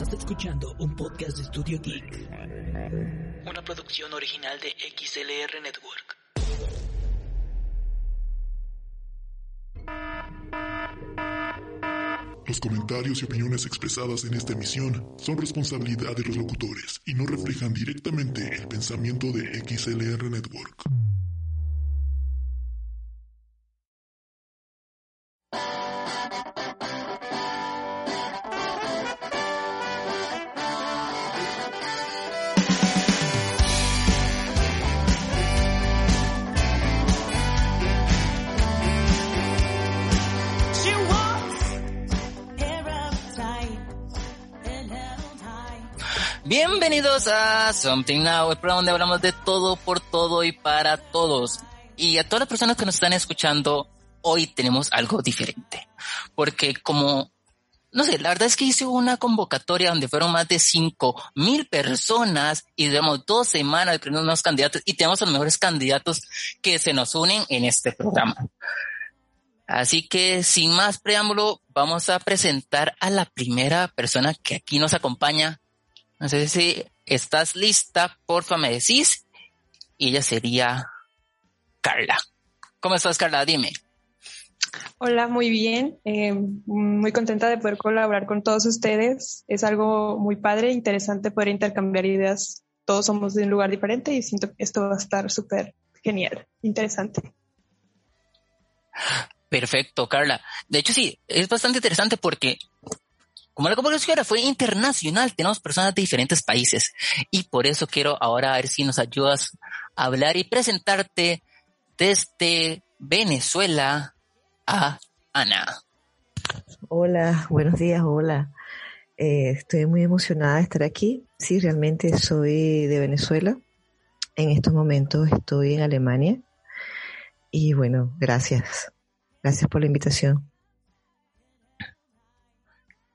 Estás escuchando un podcast de Studio Geek. Una producción original de XLR Network. Los comentarios y opiniones expresadas en esta emisión son responsabilidad de los locutores y no reflejan directamente el pensamiento de XLR Network. Bienvenidos a Something Now, el programa donde hablamos de todo, por todo y para todos. Y a todas las personas que nos están escuchando, hoy tenemos algo diferente. Porque como, no sé, la verdad es que hice una convocatoria donde fueron más de cinco mil personas y digamos dos semanas de unos candidatos y tenemos a los mejores candidatos que se nos unen en este programa. Así que sin más preámbulo, vamos a presentar a la primera persona que aquí nos acompaña no sé si estás lista, porfa me decís. Y ella sería Carla. ¿Cómo estás, Carla? Dime. Hola, muy bien. Eh, muy contenta de poder colaborar con todos ustedes. Es algo muy padre, interesante poder intercambiar ideas. Todos somos de un lugar diferente y siento que esto va a estar súper genial, interesante. Perfecto, Carla. De hecho, sí, es bastante interesante porque como la convocatoria fue internacional, tenemos personas de diferentes países y por eso quiero ahora ver si nos ayudas a hablar y presentarte desde Venezuela a Ana. Hola, buenos días, hola. Eh, estoy muy emocionada de estar aquí. Sí, realmente soy de Venezuela. En estos momentos estoy en Alemania. Y bueno, gracias. Gracias por la invitación.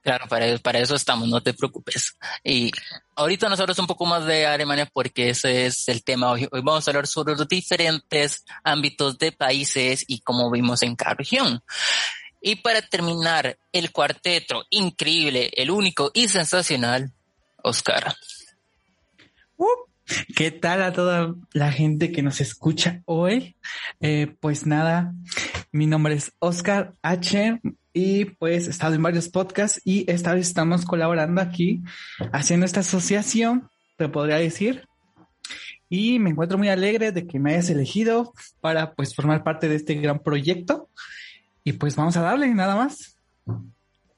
Claro, para, para eso estamos, no te preocupes. Y ahorita nos hablas un poco más de Alemania porque ese es el tema hoy. Hoy vamos a hablar sobre los diferentes ámbitos de países y cómo vimos en cada región. Y para terminar, el cuarteto increíble, el único y sensacional, Oscar. Uh, ¿Qué tal a toda la gente que nos escucha hoy? Eh, pues nada, mi nombre es Oscar H y pues he estado en varios podcasts y esta vez estamos colaborando aquí haciendo esta asociación, te podría decir. Y me encuentro muy alegre de que me hayas elegido para pues formar parte de este gran proyecto. Y pues vamos a darle, nada más.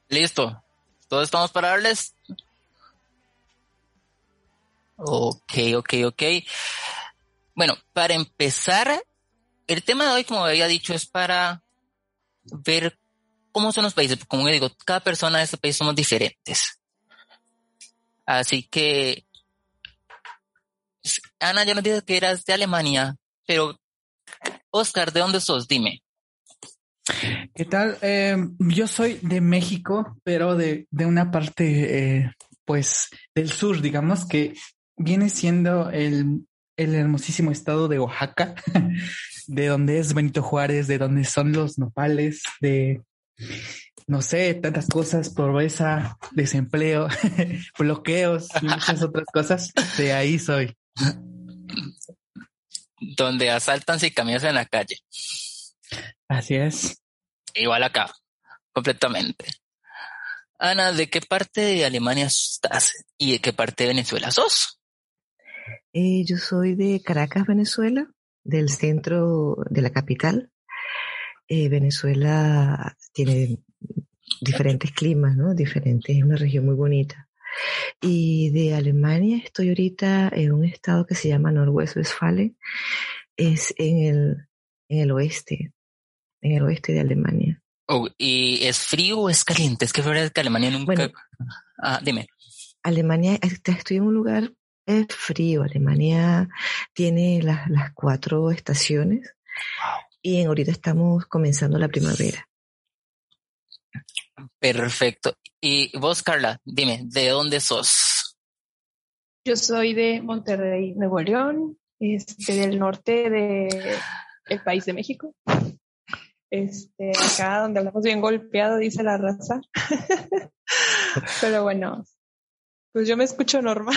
Listo. Todos estamos para darles. Ok, ok, ok. Bueno, para empezar, el tema de hoy, como había dicho, es para ver cómo son los países. Como digo, cada persona de este país somos diferentes. Así que, Ana, ya nos dices que eras de Alemania, pero Oscar, ¿de dónde sos? Dime. ¿Qué tal? Eh, yo soy de México, pero de, de una parte, eh, pues, del sur, digamos, que viene siendo el, el hermosísimo estado de Oaxaca, de donde es Benito Juárez, de donde son los nopales, de no sé, tantas cosas, pobreza, desempleo, bloqueos y muchas otras cosas. De ahí soy. Donde asaltan si caminas en la calle. Así es. Igual acá, completamente. Ana, ¿de qué parte de Alemania estás y de qué parte de Venezuela sos? Eh, yo soy de Caracas, Venezuela, del centro de la capital. Eh, Venezuela tiene diferentes climas, ¿no? Diferentes, es una región muy bonita. Y de Alemania estoy ahorita en un estado que se llama Nordwest-Westfalen, es en el, en el oeste, en el oeste de Alemania. Oh, ¿Y es frío o es caliente? Es que es que Alemania nunca... Bueno, ah, dime. Alemania, estoy en un lugar es frío. Alemania tiene las, las cuatro estaciones y en ahorita estamos comenzando la primavera. Perfecto. Y vos, Carla, dime, ¿de dónde sos? Yo soy de Monterrey, Nuevo León, este, del norte de el país de México. Este, acá donde hablamos bien golpeado, dice la raza. Pero bueno, Pues yo me escucho normal,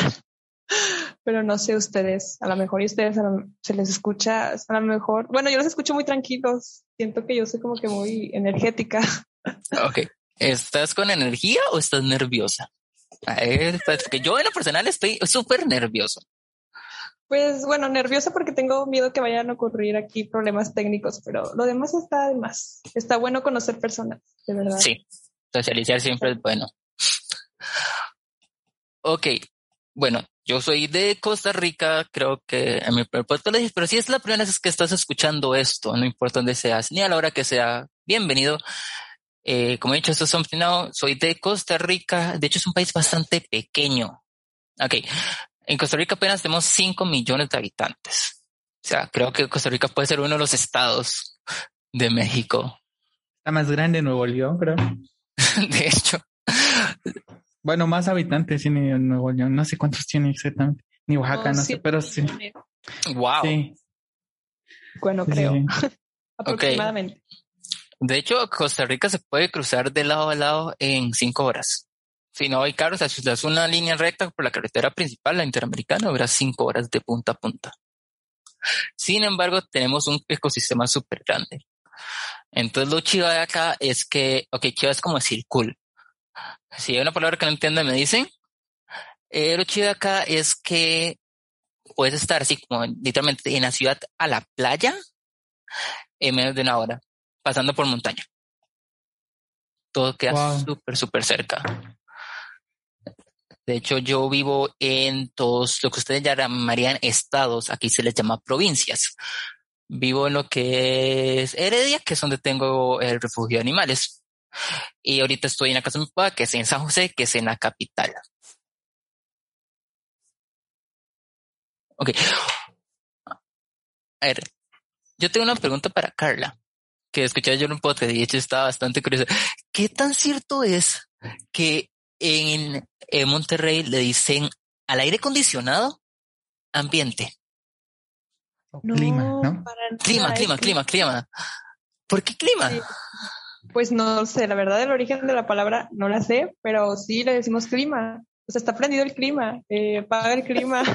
pero no sé ustedes, a lo mejor y ustedes se les escucha, a lo mejor, bueno, yo los escucho muy tranquilos, siento que yo soy como que muy energética. Ok, ¿estás con energía o estás nerviosa? que yo en lo personal estoy súper nervioso. Pues bueno, nerviosa porque tengo miedo que vayan a ocurrir aquí problemas técnicos, pero lo demás está de más. Está bueno conocer personas, de verdad. Sí, socializar siempre es bueno. Ok, bueno, yo soy de Costa Rica, creo que en mi podcast pero si es la primera vez que estás escuchando esto, no importa dónde seas, ni a la hora que sea, bienvenido. Eh, como he dicho, esto es Something Now, soy de Costa Rica, de hecho es un país bastante pequeño. Ok, en Costa Rica apenas tenemos 5 millones de habitantes. O sea, creo que Costa Rica puede ser uno de los estados de México. Está más grande Nuevo León, creo. de hecho. Bueno, más habitantes tiene Nuevo León. No sé cuántos tiene exactamente. Ni Oaxaca, no sé, pero sí. Wow. Bueno, creo. Aproximadamente. De hecho, Costa Rica se puede cruzar de lado a lado en cinco horas. Si no hay carros, si es una línea recta por la carretera principal, la interamericana, habrá cinco horas de punta a punta. Sin embargo, tenemos un ecosistema súper grande. Entonces, lo chido de acá es que, ok, chido es como decir cool. Si hay una palabra que no entiendo, me dicen. Eh, lo chido acá es que puedes estar así como literalmente en la ciudad a la playa en menos de una hora pasando por montaña. Todo queda súper, súper cerca. De hecho, yo vivo en todos lo que ustedes llamarían estados, aquí se les llama provincias. Vivo en lo que es Heredia, que es donde tengo el refugio de animales. Y ahorita estoy en la casa de mi papá, que es en San José, que es en la capital. Ok. A ver, yo tengo una pregunta para Carla que escuché yo en un podcast y de hecho estaba bastante curioso. ¿Qué tan cierto es que en, Monterrey le dicen al aire acondicionado ambiente? clima, ¿no? Clima, clima, clima, clima. ¿Por qué clima? Pues no sé, la verdad el origen de la palabra no la sé, pero sí le decimos clima. O sea, está prendido el clima, eh, paga el clima.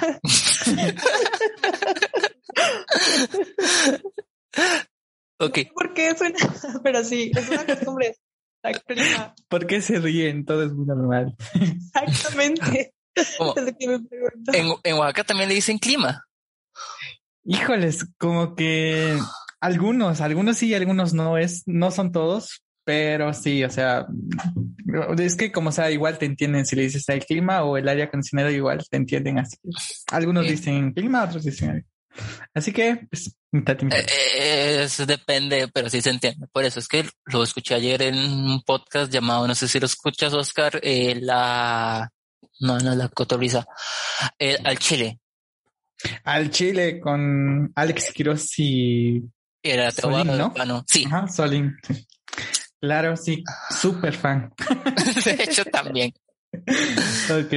Ok. ¿Por qué suena? Pero sí, es una costumbre. ¿Por qué se ríen? Todo es muy normal. Exactamente. En, en Oaxaca también le dicen clima. Híjoles, como que algunos, algunos sí, algunos no es, no son todos, pero sí, o sea, es que como sea, igual te entienden si le dices el clima o el área acondicionada, igual te entienden así. Algunos dicen clima, otros dicen Así que, pues, eh, Eso depende, pero sí se entiende. Por eso es que lo escuché ayer en un podcast llamado, no sé si lo escuchas, Oscar, eh, la, no, no, la cotorriza, eh, al Chile. Al Chile con Alex Quiroz y era Solín, ¿no? Sí. Ajá, Solín. Claro, sí, súper fan. de hecho, también. ok.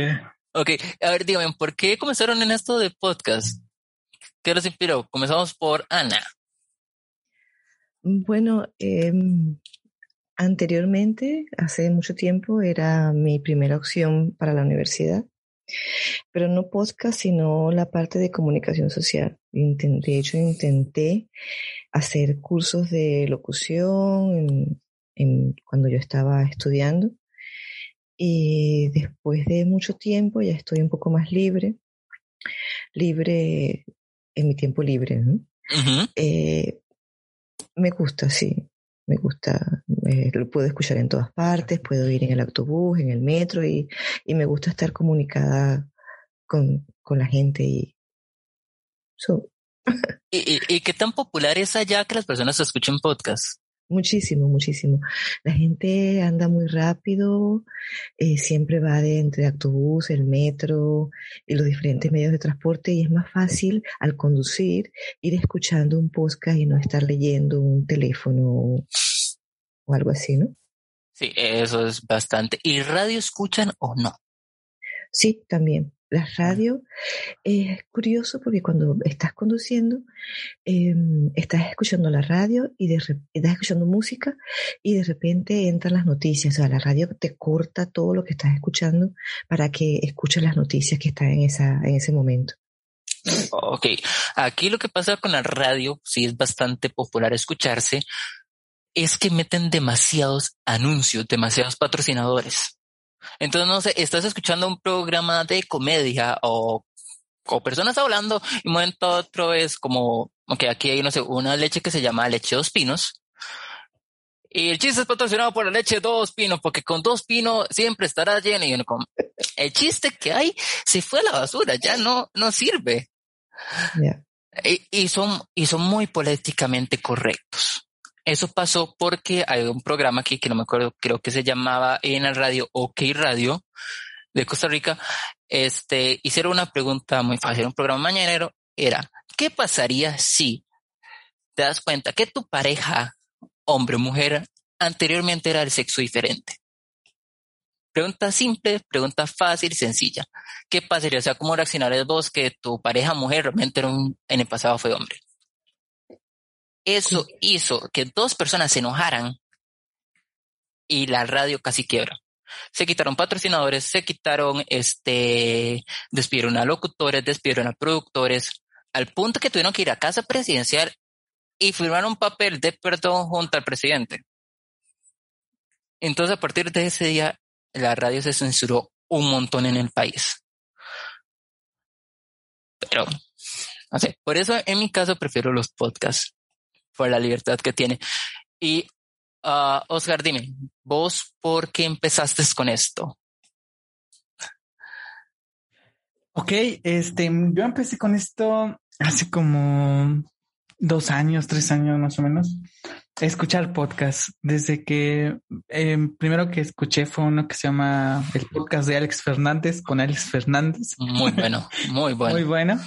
Ok, a ver, dígame, ¿por qué comenzaron en esto de podcast? ¿Qué los inspiró? Comenzamos por Ana. Bueno, em, anteriormente, hace mucho tiempo, era mi primera opción para la universidad, pero no podcast, sino la parte de comunicación social. de hecho, intenté hacer cursos de locución cuando yo estaba estudiando. Y después de mucho tiempo ya estoy un poco más libre, libre en mi tiempo libre. Eh, me gusta, sí, me gusta. Eh, lo puedo escuchar en todas partes, puedo ir en el autobús, en el metro y, me gusta estar comunicada con, la gente. Y, ¿Y, y, qué tan popular es allá que las personas escuchen podcast? Muchísimo, muchísimo. La gente anda muy rápido, eh, siempre va de entre autobús, el metro y los diferentes medios de transporte y es más fácil al conducir ir escuchando un podcast y no estar leyendo un teléfono o algo así, ¿no? Sí, eso es bastante. ¿Y radio escuchan o no? Sí, también. La radio es curioso porque cuando estás conduciendo, em, estás escuchando la radio y de, estás escuchando música y de repente entran las noticias. O sea, la radio te corta todo lo que estás escuchando para que escuches las noticias que están en, esa, en ese momento. Ok, aquí lo que pasa con la radio, sí es bastante popular escucharse, es que meten demasiados anuncios, demasiados patrocinadores. Entonces, no sé, estás escuchando un programa de comedia o, o personas hablando y un momento otro es como, ok, aquí hay, no sé, una leche que se llama leche dos pinos. Y el chiste es patrocinado por la leche dos pinos, porque con dos pinos siempre estará lleno. Y el chiste que hay se fue a la basura, ya no, no sirve. Y, y, son, y son muy políticamente correctos. Eso pasó porque hay un programa aquí que no me acuerdo, creo que se llamaba en el radio OK Radio de Costa Rica. Este, hicieron una pregunta muy fácil, un programa mañanero era, ¿qué pasaría si te das cuenta que tu pareja, hombre o mujer, anteriormente era el sexo diferente? Pregunta simple, pregunta fácil sencilla. ¿Qué pasaría? O sea, ¿cómo reaccionarías vos que tu pareja mujer realmente en el pasado fue hombre? Eso hizo que dos personas se enojaran y la radio casi quiebra. Se quitaron patrocinadores, se quitaron, este, despidieron a locutores, despidieron a productores, al punto que tuvieron que ir a casa presidencial y firmar un papel de perdón junto al presidente. Entonces, a partir de ese día, la radio se censuró un montón en el país. Pero, no sé, por eso en mi caso prefiero los podcasts por la libertad que tiene. Y uh, Oscar, dime, vos, ¿por qué empezaste con esto? Ok, este, yo empecé con esto hace como dos años, tres años más o menos, escuchar podcast. Desde que eh, primero que escuché fue uno que se llama el podcast de Alex Fernández con Alex Fernández. Muy bueno, muy bueno. muy bueno.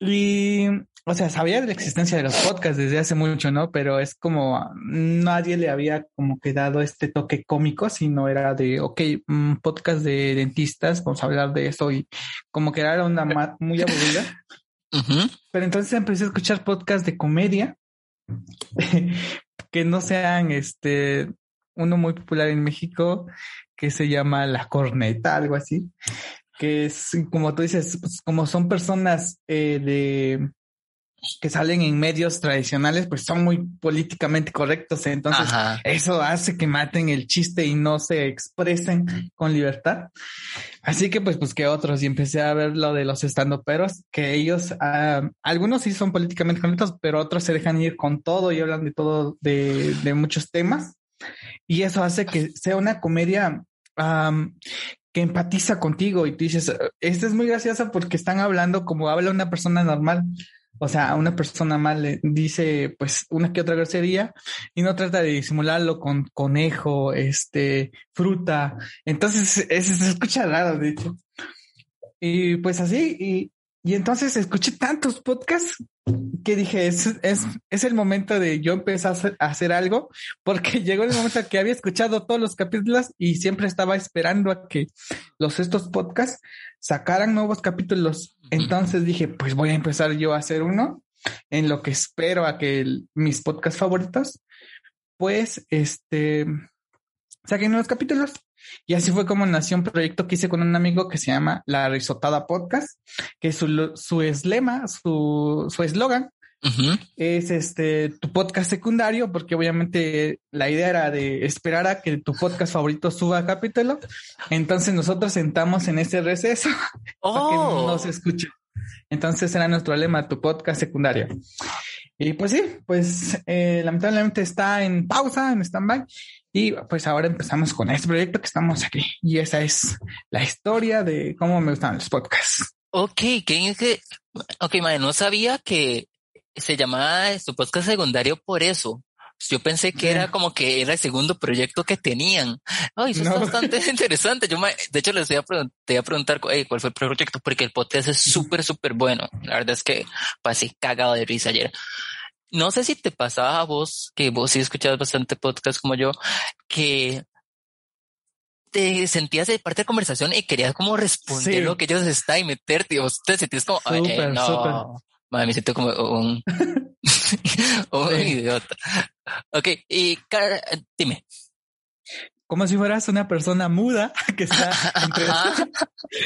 Y o sea, sabía de la existencia de los podcasts desde hace mucho, ¿no? Pero es como nadie le había como que dado este toque cómico, sino era de, ok, un podcast de dentistas, vamos a hablar de eso y como que era una muy aburrida. Pero entonces empecé a escuchar podcasts de comedia que no sean este, uno muy popular en México que se llama La Corneta, algo así, que es como tú dices, pues, como son personas eh, de que salen en medios tradicionales, pues son muy políticamente correctos. Entonces, eso hace que maten el chiste y no se expresen con libertad. Así que, pues, pues que otros. Y empecé a ver lo de los estandoperos, que ellos, ah, algunos sí son políticamente correctos, pero otros se dejan ir con todo y hablan de todo, de, de muchos temas. Y eso hace que sea una comedia empatiza contigo y tú dices, esta es muy graciosa porque están hablando como habla una persona normal. O sea, a una persona mal le dice pues una que otra grosería y no trata de disimularlo con conejo, este, fruta. Entonces, eso se escucha raro, de hecho. Y pues así, y entonces escuché tantos podcasts que dije, es, es, es, el momento de yo empezar a hacer, algo, porque llegó el momento que había escuchado todos los capítulos y siempre estaba esperando a que los estos podcasts sacaran nuevos capítulos. Entonces dije, pues voy a empezar yo a hacer uno en lo que espero a que mis podcasts favoritos, pues, este, saquen nuevos capítulos. Y así fue como nació un proyecto que hice con un amigo que se llama La Risotada Podcast, que su, su eslema, su eslogan es este tu podcast secundario, porque obviamente la idea era de esperar a que tu podcast favorito suba capítulo. Entonces nosotros sentamos en ese receso para que oh. no se escuche. Entonces era nuestro lema, tu podcast secundario. Y pues sí, pues eh, lamentablemente está en pausa, en stand-by. Y pues ahora empezamos con este proyecto que estamos aquí. Y esa es la historia de cómo me gustan los podcasts. Ok, que, ok, madre, no sabía que se llamaba su podcast secundario por eso. Yo pensé que era como que era el segundo proyecto que tenían. Ay, eso es bastante interesante. Yo de hecho les voy a, te a preguntar cuál fue el proyecto porque el podcast es súper, súper bueno. La verdad es que pasé cagado de risa ayer. No sé si te pasaba a vos, que vos sí escuchabas bastante podcast como yo, que te sentías de parte de conversación y querías como responder lo que ellos están y meterte. O te sentías como, super, no, me siento como un, un idiota. Ok, y Cara, dime. Como si fueras una persona muda que está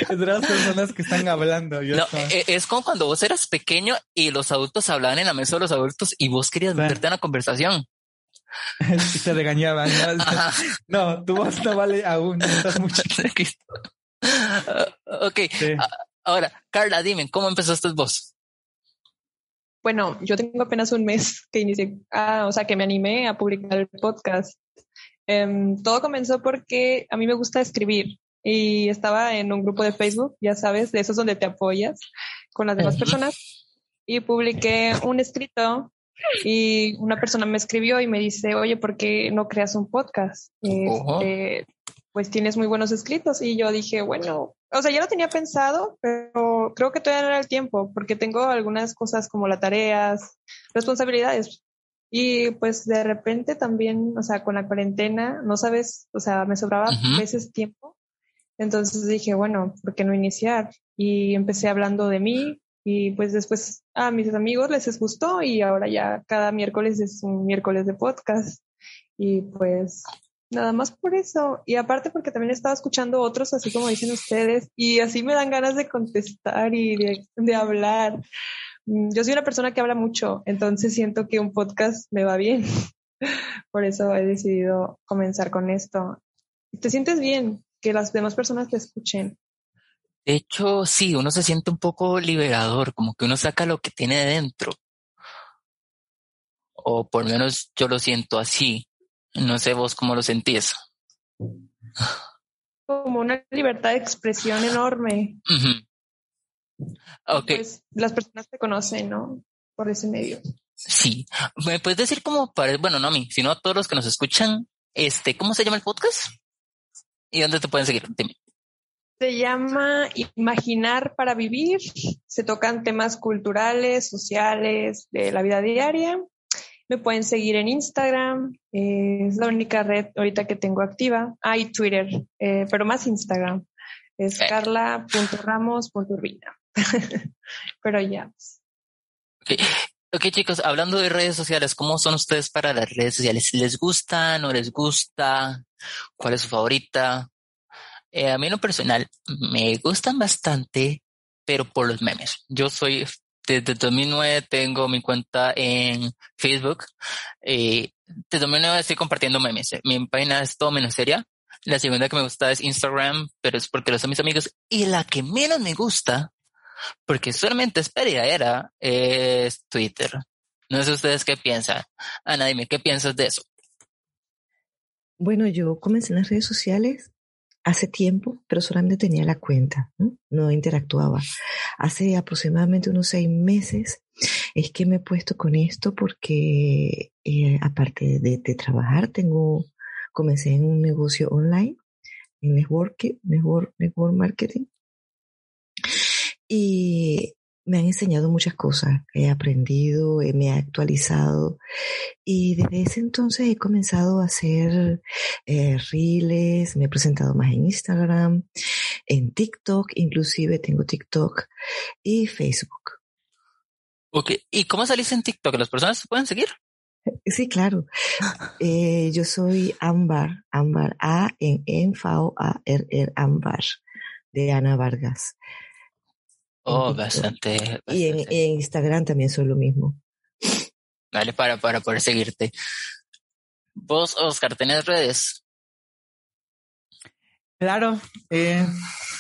entre, las personas que están hablando. no, e, es como cuando vos eras pequeño y los adultos hablaban en la mesa de los adultos y vos querías meterte en la conversación. y te regañaban. ¿no? tu voz no vale aún, estás mucho. ok, ahora, Carla, dime, ¿cómo empezaste vos? Bueno, yo tengo apenas un mes que inicié, ah, o sea, que me animé a publicar el podcast. Em, todo comenzó porque a mí me gusta escribir y estaba en un grupo de Facebook, ya sabes, de esos donde te apoyas con las demás personas y publiqué un escrito y una persona me escribió y me dice, oye, ¿por qué no creas un podcast? Este, pues tienes muy buenos escritos. Y yo dije, bueno, o sea, ya lo tenía pensado, pero creo que todavía no era el tiempo, porque tengo algunas cosas como las tareas, responsabilidades. Y pues de repente también, o sea, con la cuarentena, no sabes, o sea, me sobraba veces tiempo. Entonces dije, bueno, ¿por qué no iniciar? Y empecé hablando de mí, y pues después a mis amigos les gustó y ahora ya cada miércoles es un miércoles de podcast. Y pues nada más por eso. Y aparte porque también estaba escuchando otros, así como dicen ustedes, y así me dan ganas de contestar y de, de hablar. Mm, yo soy una persona que habla mucho, entonces siento que un podcast me va bien. por eso he decidido comenzar con esto. ¿Te sientes bien que las demás personas te escuchen? De hecho, sí, uno se siente un poco liberador, como que uno saca lo que tiene dentro. O por lo menos yo lo siento así. No sé vos cómo lo sentís. Como una libertad de expresión enorme. Ok. Pues las personas te conocen, ¿no? Por ese medio. Sí. ¿Me puedes decir cómo para, bueno, no a mí, sino a todos los que nos escuchan, este, ¿cómo se llama el podcast? ¿Y dónde te pueden seguir? Dime. Se llama Imaginar para Vivir. Se tocan temas culturales, sociales, de la vida diaria. Me pueden seguir en Instagram. Eh, es la única red ahorita que tengo activa. Ah, y Twitter, eh, pero más Instagram. Es eh. carla.ramos.urbina. pero ya. Okay. ok, chicos, hablando de redes sociales, ¿cómo son ustedes para las redes sociales? ¿Les gusta? ¿No les gusta? ¿Cuál es su favorita? Eh, a mí en lo personal me gustan bastante, pero por los memes. Yo soy, desde 2009 tengo mi cuenta en Facebook. Eh, desde 2009 estoy compartiendo memes. Mi página es todo menos seria. La segunda que me gusta es Instagram, pero es porque los son mis amigos. Y la que menos me gusta, porque solamente es era, es Twitter. No sé ustedes qué piensan. Ana, dime, ¿qué piensas de eso? Bueno, yo comencé en las redes sociales hace tiempo, pero solamente tenía la cuenta, ¿no? interactuaba. Hace aproximadamente unos seis meses es que me he puesto con esto porque eh, aparte de, trabajar, tengo, comencé en un negocio online, en network, network, network marketing. Y me han enseñado muchas cosas, he aprendido, eh, me he actualizado y desde ese entonces he comenzado a hacer eh, reels, me he presentado más en Instagram, en TikTok, inclusive tengo TikTok y Facebook. Ok, ¿y cómo salís en TikTok? ¿Las personas se pueden seguir? Sí, claro. Eh, yo soy Ámbar, Ámbar, A en N, A, R, R, Ámbar, de Ana Vargas. Oh, bastante. Y en, Instagram también soy lo mismo. Vale, para, para poder seguirte. ¿Vos, Oscar, tenés redes? Claro. Eh,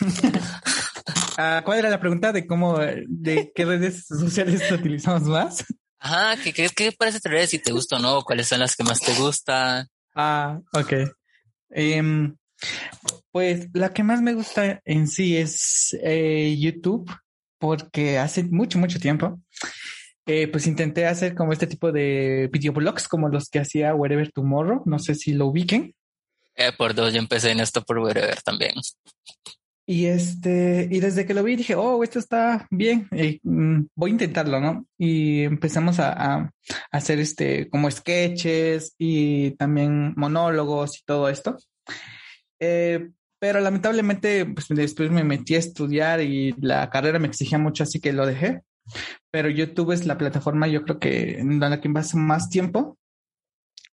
ah, ¿Cuál era la pregunta de cómo, de qué redes sociales utilizamos más? Ajá, ¿qué, qué, qué parece redes? Si te gusta o no, cuáles son las que más te gustan. Ah, ok. Em, pues la que más me gusta en sí es eh, YouTube porque hace mucho, mucho tiempo, eh, pues intenté hacer como este tipo de videoblogs como los que hacía Wherever Tomorrow. No sé si lo ubiquen. Eh, por dos, yo empecé en esto por Wherever también. Y este, y desde que lo vi dije, oh, esto está bien, eh, mm, voy a intentarlo, ¿no? Y empezamos a, a, hacer este, como sketches y también monólogos y todo esto. Eh, pero lamentablemente pues, después me metí a estudiar y la carrera me exigía mucho, así que lo dejé. Pero YouTube es la plataforma, yo creo que en la que paso más tiempo,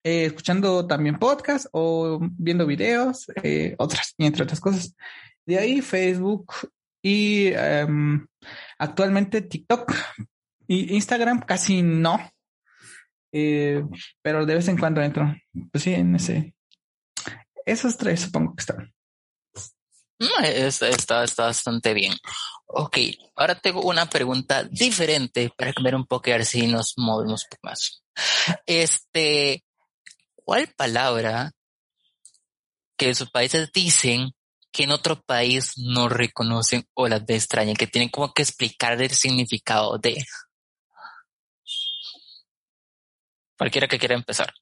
eh, escuchando también podcasts o viendo videos, eh, otras, entre otras cosas. De ahí Facebook y em, actualmente TikTok y Instagram casi no, eh, pero de vez en cuando entro. Pues sí, en ese. Esos tres supongo que están. Está, está, está bastante bien. Ok, ahora tengo una pregunta diferente para cambiar un poco y a ver si nos movemos un poco más. Este, ¿cuál palabra que sus países dicen que en otro país no reconocen o las de extraña, que tienen como que explicar el significado de? Cualquiera que quiera empezar.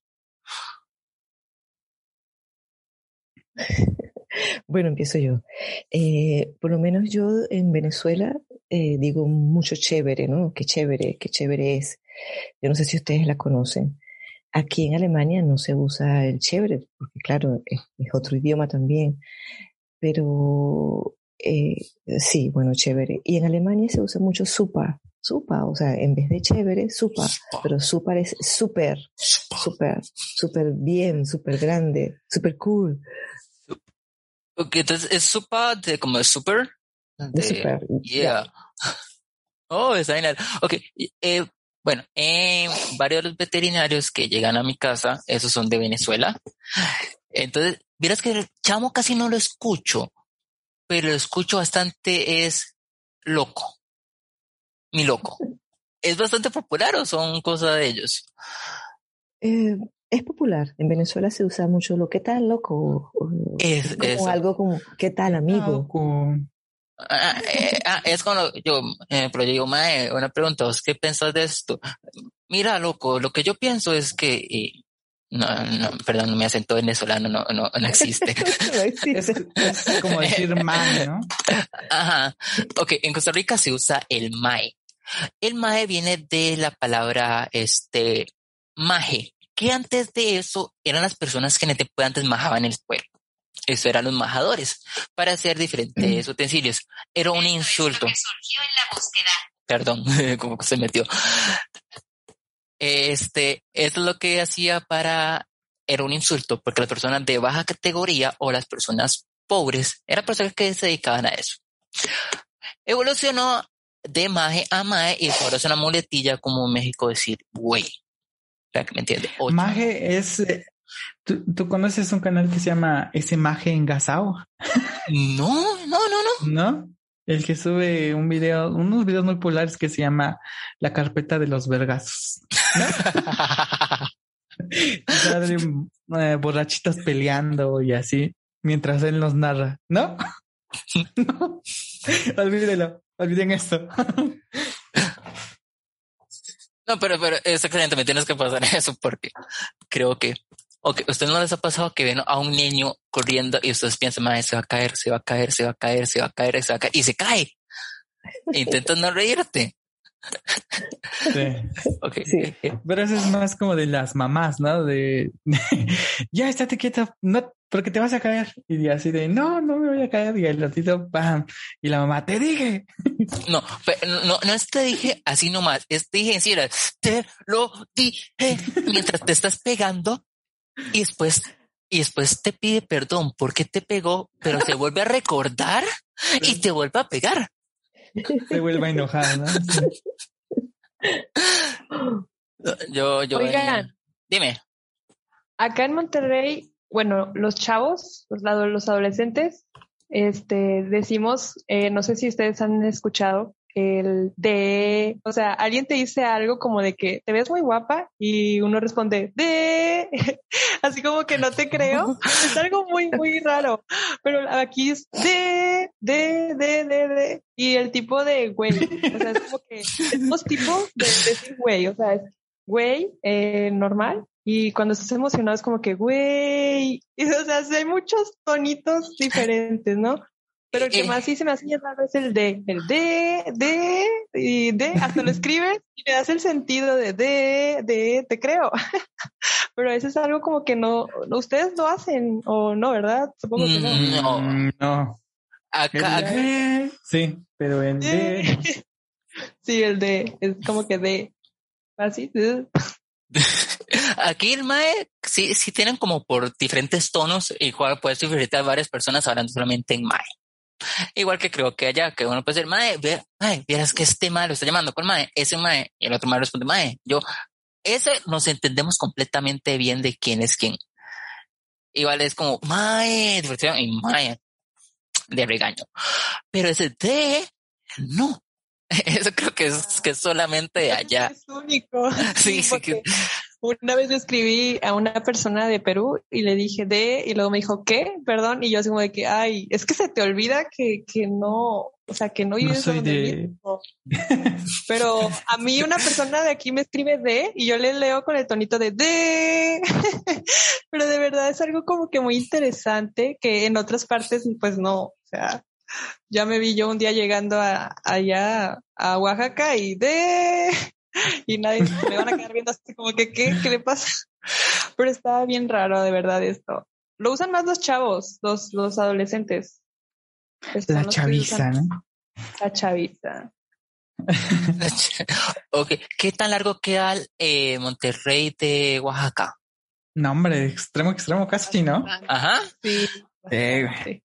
Bueno, empiezo yo. Eh, por lo menos yo en Venezuela eh, digo mucho chévere, ¿no? Qué chévere, qué chévere es. Yo no sé si ustedes la conocen. Aquí en Alemania no se usa el chévere, porque claro, es, otro idioma también. Pero eh, sí, bueno, chévere. Y en Alemania se usa mucho supa, supa, o sea, en vez de chévere, supa, pero supa es súper, súper, súper bien, súper grande, súper cool. Ok, entonces es supa de como es super. De, super. Yeah. Oh, está genial. Ok, eh, bueno, eh, varios de los veterinarios que llegan a mi casa, esos son de Venezuela. Entonces, miras que el chamo casi no lo escucho, pero lo escucho bastante, es loco mi loco. ¿Es bastante popular o son cosas de ellos? Eh, es popular. En Venezuela se usa mucho lo que tal, loco. Es, como algo como ¿qué tal, amigo? Ah, eh, ah, es cuando yo, eh, pero yo digo, mae, una pregunta, ¿qué piensas de esto? Mira, loco, lo que yo pienso es que, no, no, perdón, mi acento venezolano no, no, no existe. no existe. Es, como decir mae, ¿no? Ajá. Ok, en Costa Rica se usa el mae. El maje viene de la palabra este maje, que antes de eso eran las personas que antes majaban el pueblo. Eso eran los majadores para hacer diferentes mm. utensilios. Era un insulto. Perdón, como se metió. Este, es lo que hacía para, era un insulto, porque las personas de baja categoría o las personas pobres eran personas que se dedicaban a eso. Evolucionó de maje a maje y ahora es una muletilla como en México decir güey. ¿Me entiendes? Maje es. Eh, ¿tú, conoces un canal que se llama Ese Maje Engasao? No, no, no, no. ¿No? El que sube un video, unos videos muy populares que se llama La carpeta de los vergazos. Eh, borrachitos peleando y así, mientras él nos narra, ¿no? no. Olvídelo. Olviden esto. No, pero, pero excelente, me tienes que pasar eso porque creo que, ok, ¿usted no les ha pasado que ven a un niño corriendo y ustedes piensan, madre, se va a caer, se va a caer, se va a caer, se va a caer, se va a caer, y se cae? Intentas no reírte. Sí. Okay. sí. Pero eso es más como de las mamás, ¿no? De, ya estate quieta, no, porque te vas a caer. Y así de no, no me voy a caer. Y el ratito, ¡pam! Y la mamá, te dije. No, no, no es te dije así nomás, es te dije en serio, te lo dije mientras te estás pegando y después, y después te pide perdón porque te pegó, pero se vuelve a recordar y te vuelve a pegar. Se vuelve a enojar, ¿no? Yo, yo. Oigan, dime. Acá en Monterrey, bueno, los chavos, los, los adolescentes, este, decimos, eh, no sé si ustedes han escuchado, el de, o sea, alguien te dice algo como de que te ves muy guapa y uno responde de, así como que no te creo. Es algo muy, muy raro. Pero aquí es de, de, de, de, de. Y el tipo de güey. O sea, es como que dos tipos de decir güey. O sea, es güey eh, normal. Y cuando estás emocionado es como que güey. o sea, hay muchos tonitos diferentes, ¿no? Pero el que Eh. más sí se me hace raro es el de, el de, de, y de, hasta lo escribes y le das el sentido de de, de, te creo. Pero eso es algo como que no, no- ustedes lo hacen, o no, ¿verdad? Supongo que no. Mm, No. Mm, no. Acá, de- Sí, pero el de... Sí, el de, es como que de, así, de. aquí el Mae sí, sí tienen como por diferentes tonos y cual puedes diferenciar a varias personas hablando solamente en Mae. Igual que creo que allá, que uno puede decir, Mae, ve, Mae, vieras que este Mae lo está llamando con Mae, ese Mae, y el otro Mae responde Mae. Yo, ese nos entendemos completamente bien de quién es quién. Igual es como Mae, diversión y Mae de regaño. Pero ese de, no. Eso creo que es que es solamente de allá. Es único. Sí, sí, porque Una vez yo escribí a una persona de Perú y le dije de, y luego me dijo, ¿qué? Perdón. Y yo así como de que, ay, es que se te olvida que, que no, o sea, que no No soy donde de-. Pero a mí una persona de aquí me escribe de y yo le leo con el tonito de de. Pero de verdad es algo como que muy interesante que en otras partes pues no, o sea, ya me vi yo un día llegando a, allá a Oaxaca y de y nadie me van a quedar viendo así como que qué, qué le pasa. Pero estaba bien raro de verdad esto. Lo usan más los chavos, los, los adolescentes. La los chaviza, ¿no? La chaviza. ok, ¿qué tan largo queda el, eh, Monterrey de Oaxaca? No, hombre, extremo extremo casi, ¿no? Ajá. Sí. Sí, güey. Sí.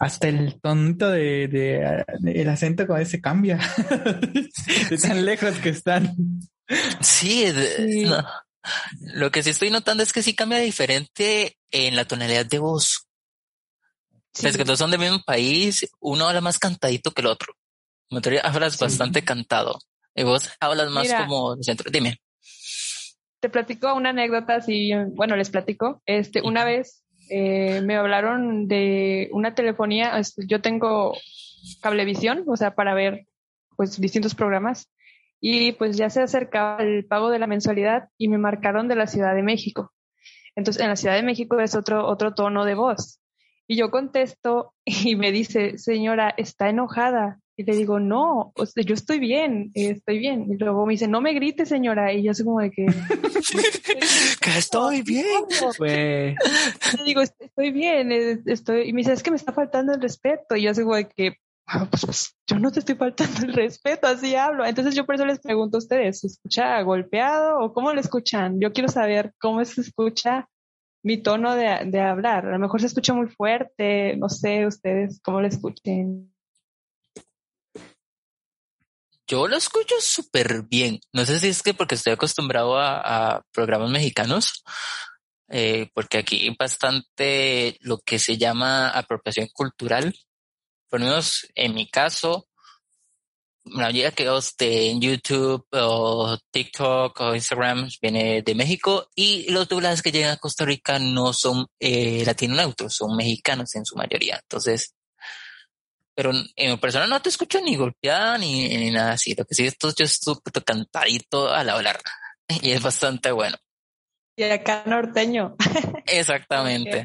Hasta el tonito de, de- de- el acento con ese cambia. de tan lejos que están. Sí, de- Sí. no. Lo que sí estoy notando es que sí cambia diferente en la tonalidad de voz. Sí. Es que todos son del mismo país, uno habla más cantadito que el otro. Monterrey hablas Sí. bastante cantado. Y vos hablas más Mira. como centro. Dime. te platico una anécdota, así, bueno, les platico. Este, una vez eh, me hablaron de una telefonía, yo tengo cablevisión, o sea, para ver pues distintos programas y pues ya se acercaba el pago de la mensualidad y me marcaron de la Ciudad de México. Entonces, en la Ciudad de México es otro otro tono de voz. Y yo contesto y me dice, "Señora, está enojada." Y le digo, "No, o sea, yo estoy bien, estoy bien." Y luego me dice, "No me grite, señora." Y yo así como de que Que estoy bien. Pues, le digo, "Est- estoy bien, estoy, y me dice, es que me está faltando el respeto. Y yo así como de que, "Ah, pues, pues, yo no te estoy faltando el respeto, así hablo. Entonces yo por eso les pregunto a ustedes, ¿se escucha golpeado o cómo lo escuchan? Yo quiero saber cómo se escucha mi tono de, de hablar. A lo mejor se escucha muy fuerte, no sé ustedes cómo lo escuchen. Yo lo escucho súper bien. No sé si es que porque estoy acostumbrado a, programas mexicanos, eh, porque aquí hay bastante lo que se llama apropiación cultural. Por lo menos en mi caso, la mayoría que de en YouTube o TikTok o Instagram viene de México y los doblajes que llegan a Costa Rica no son eh, latino neutros, son mexicanos en su mayoría. Entonces, pero en persona no te escucho ni golpeada ni, ni nada así. Lo que sí esto yo estoy cantadito al hablar y es bastante bueno. Y acá norteño. Exactamente.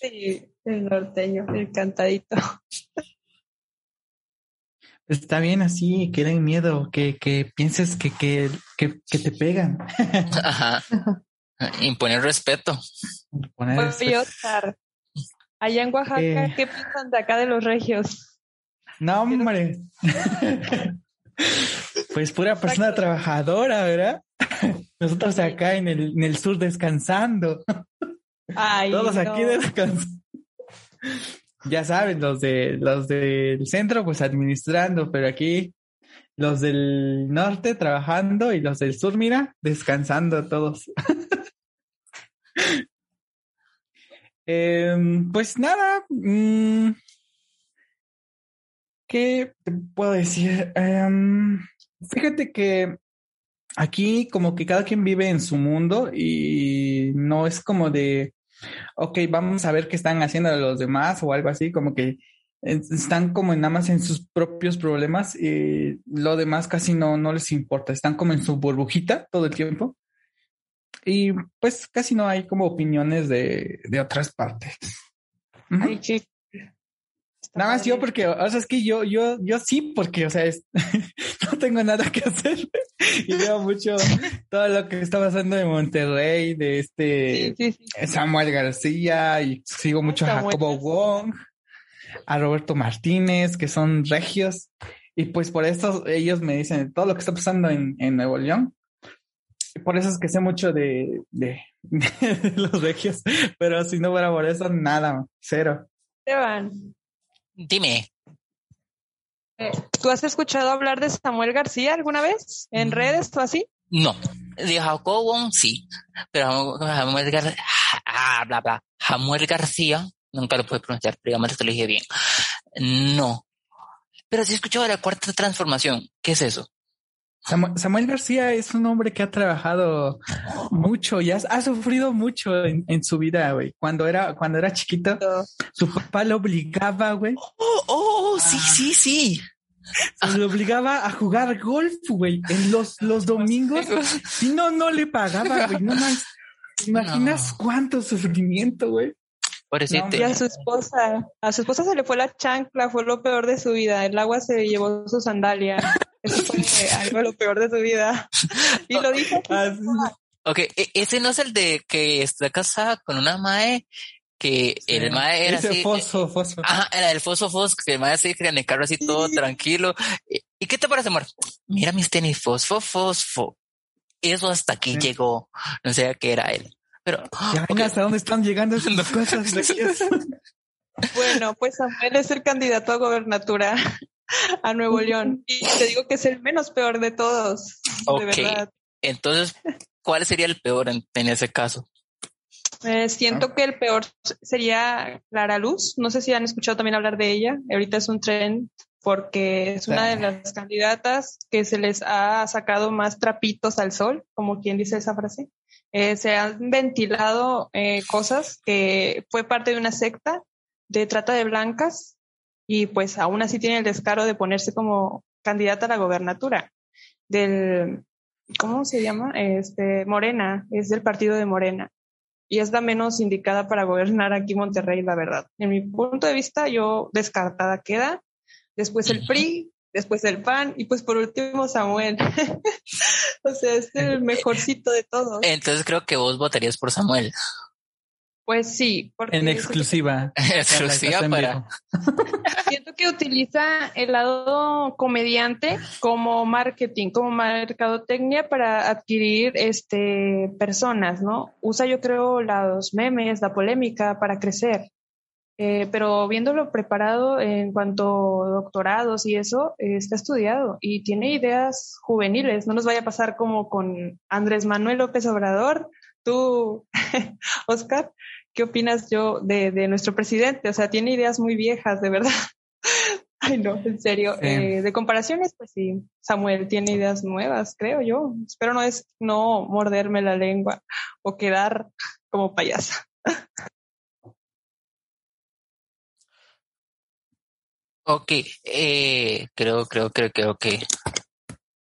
Sí, el norteño, el cantadito. está bien así, que den miedo, que, que pienses que, que, que, que te pegan. Ajá. Imponer respeto. Poner Oye, este- Oscar, allá en Oaxaca, Eh. ¿qué piensan de acá de los regios? No, hombre. pues pura persona trabajadora, ¿verdad? Nosotros acá en el, en el sur descansando. Ay, Todos no. aquí descansando. Ya saben, los de los del centro pues administrando, pero aquí los del norte trabajando y los del sur, mira, descansando todos. Em, pues nada, mm, ¿qué te puedo decir? Em, fíjate que aquí como que cada quien vive en su mundo y no es como de, ok, vamos a ver qué están haciendo los demás o algo así, como que están como nada más en sus propios problemas y lo demás casi no, no les importa, están como en su burbujita todo el tiempo. Y pues casi no hay como opiniones de, de otras partes. Ay, sí. Nada más yo porque, o sea, es que yo, yo, yo sí, porque, o sea, no tengo nada que hacer y veo mucho todo lo que está pasando en Monterrey, de este Samuel García y sigo mucho a Jacobo Wong, a Roberto Martínez, que son regios. Y pues por eso ellos me dicen todo lo que está pasando en, en Nuevo León. Por eso es que sé mucho de, de, de los regios, pero si no fuera por eso, nada, cero. Esteban, Dime. Eh, ¿Tú has escuchado hablar de Samuel García alguna vez? ¿En redes o así? No. De Jacobo sí. Pero Samuel García, ah, bla, bla. Samuel García, nunca lo puedo pronunciar, pero digamos que lo dije bien. No. Pero sí he escuchado de la cuarta transformación. ¿Qué es eso? Samuel, García es un hombre que ha trabajado mucho y ha, sufrido mucho en, su vida, güey. Cuando era, cuando era chiquito, su papá lo obligaba, güey. Oh, oh, sí, sí, sí. Se lo obligaba a jugar golf, güey, en los, los domingos. Si no, no le pagaba, güey. No más. ¿Imaginas cuánto sufrimiento, güey? Y a su esposa, a su esposa se le fue la chancla, fue lo peor de su vida. El agua se llevó su sandalia. Eso fue algo lo peor de su vida. Y lo dijo. Ah, ok, e, ese no es el de que está casada con una mae que el mae era así. Foso, foso. Ajá, era el foso foso, que el mae así en el carro así todo tranquilo. ¿Y, qué te parece, amor? Mira mis tenis, fosfo, fosfo. Eso hasta aquí llegó. No sé qué era él. Pero, ya okay. hasta dónde están llegando esas cosas. bueno, pues Samuel es el candidato a gobernatura a Nuevo León. Y te digo que es el menos peor de todos. Ok. De verdad. Entonces, ¿cuál sería el peor en, ese caso? Eh, siento que el peor sería Clara Luz. No sé si han escuchado también hablar de ella. Ahorita es un tren porque es una de las candidatas que se les ha sacado más trapitos al sol, como quien dice esa frase. Eh, se han ventilado eh, cosas que fue parte de una secta de trata de blancas y pues aún así tiene el descaro de ponerse como candidata a la gobernatura del, ¿cómo se llama? Este, Morena, es del partido de Morena y es la menos indicada para gobernar aquí Monterrey, la verdad. En mi punto de vista, yo descartada queda. Después el PRI, después el PAN y pues por último Samuel. o sea, es el mejorcito de todos. Entonces creo que vos votarías por Samuel. Pues sí. Porque en exclusiva. exclusiva para. Siento que utiliza el lado comediante como marketing, como mercadotecnia para adquirir este personas, ¿no? Usa yo creo los memes, la polémica para crecer. Eh, pero viéndolo preparado en cuanto a doctorados y eso, eh, está estudiado y tiene ideas juveniles. No nos vaya a pasar como con Andrés Manuel López Obrador. Tú, Oscar, ¿qué opinas yo de, de, nuestro presidente? O sea, tiene ideas muy viejas, de verdad. Ay, no, en serio. Eh, de comparaciones, pues sí, Samuel tiene ideas nuevas, creo yo. Espero no es no morderme la lengua o quedar como payasa. Ok, eh, creo, creo, creo, creo que...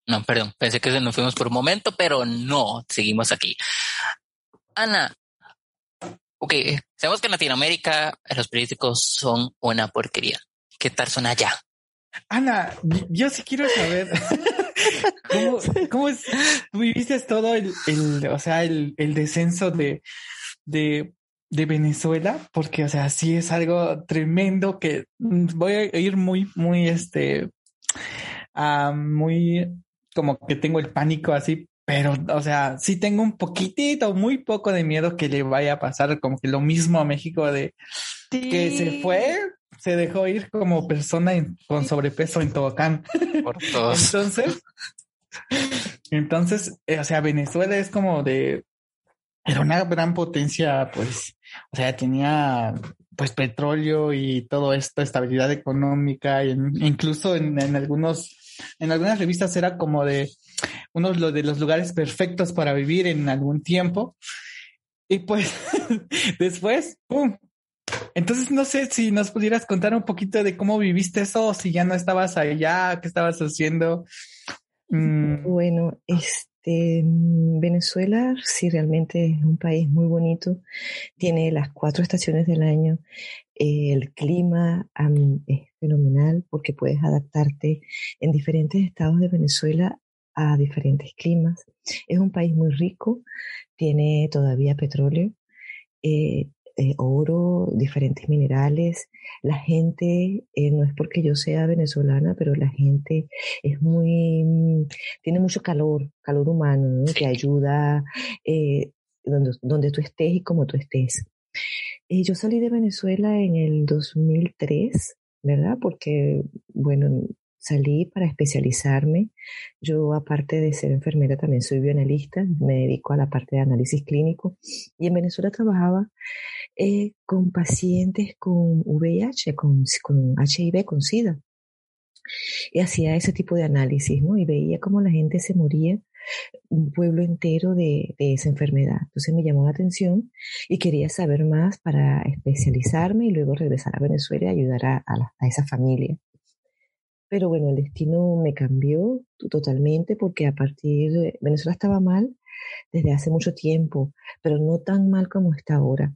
No, perdón, pensé que nos fuimos por un momento, pero no, seguimos aquí. Ana, ok, sabemos que en Latinoamérica los políticos son una porquería. ¿Qué tal son allá? Ana, yo sí quiero saber cómo, cómo es, viviste todo el, el o sea, el, el descenso de, de de Venezuela, porque, o sea, sí es algo tremendo que mm, voy a ir muy, muy, este, uh, muy, como que tengo el pánico así, pero, o sea, sí tengo un poquitito, muy poco de miedo que le vaya a pasar como que lo mismo a México de que se fue, se dejó ir como persona con sobrepeso en. Por todos. entonces, entonces, eh, o sea, Venezuela es como de, era una gran potencia, pues, o sea, tenía pues petróleo y todo esto, estabilidad económica, y incluso en, algunos, en algunas revistas era como de uno de los lugares perfectos para vivir en algún tiempo. Y pues después, ¡pum! Entonces no sé si nos pudieras contar un poquito de cómo viviste eso, si ya no estabas allá, qué estabas haciendo. Mm. Bueno, este Mm, Venezuela sí realmente es un país muy bonito. Tiene las cuatro estaciones del año. Eh, el clima es fenomenal porque puedes adaptarte en diferentes estados de Venezuela a diferentes climas. Es un país muy rico, tiene todavía petróleo, eh, eh, oro, diferentes minerales. La gente, eh, no es porque yo sea venezolana, pero la gente es muy, mm, tiene mucho calor, calor humano, que ayuda eh, donde, donde tú estés y como tú estés. yo salí de Venezuela en el 2003, ¿verdad? Porque, bueno, salí para especializarme. Yo, aparte de ser enfermera, también soy bioanalista, me dedico a la parte de análisis clínico y en Venezuela trabajaba eh, con pacientes con VIH, con, con HIV, con SIDA. Y hacía ese tipo de análisis, ¿no? Y veía cómo la gente se moría, un pueblo entero de, de, esa enfermedad. Entonces me llamó la atención y quería saber más para especializarme y luego regresar a Venezuela y ayudar a, a, a esa familia. Pero bueno, el destino me cambió totalmente porque a partir de Venezuela estaba mal desde hace mucho tiempo, pero no tan mal como está ahora.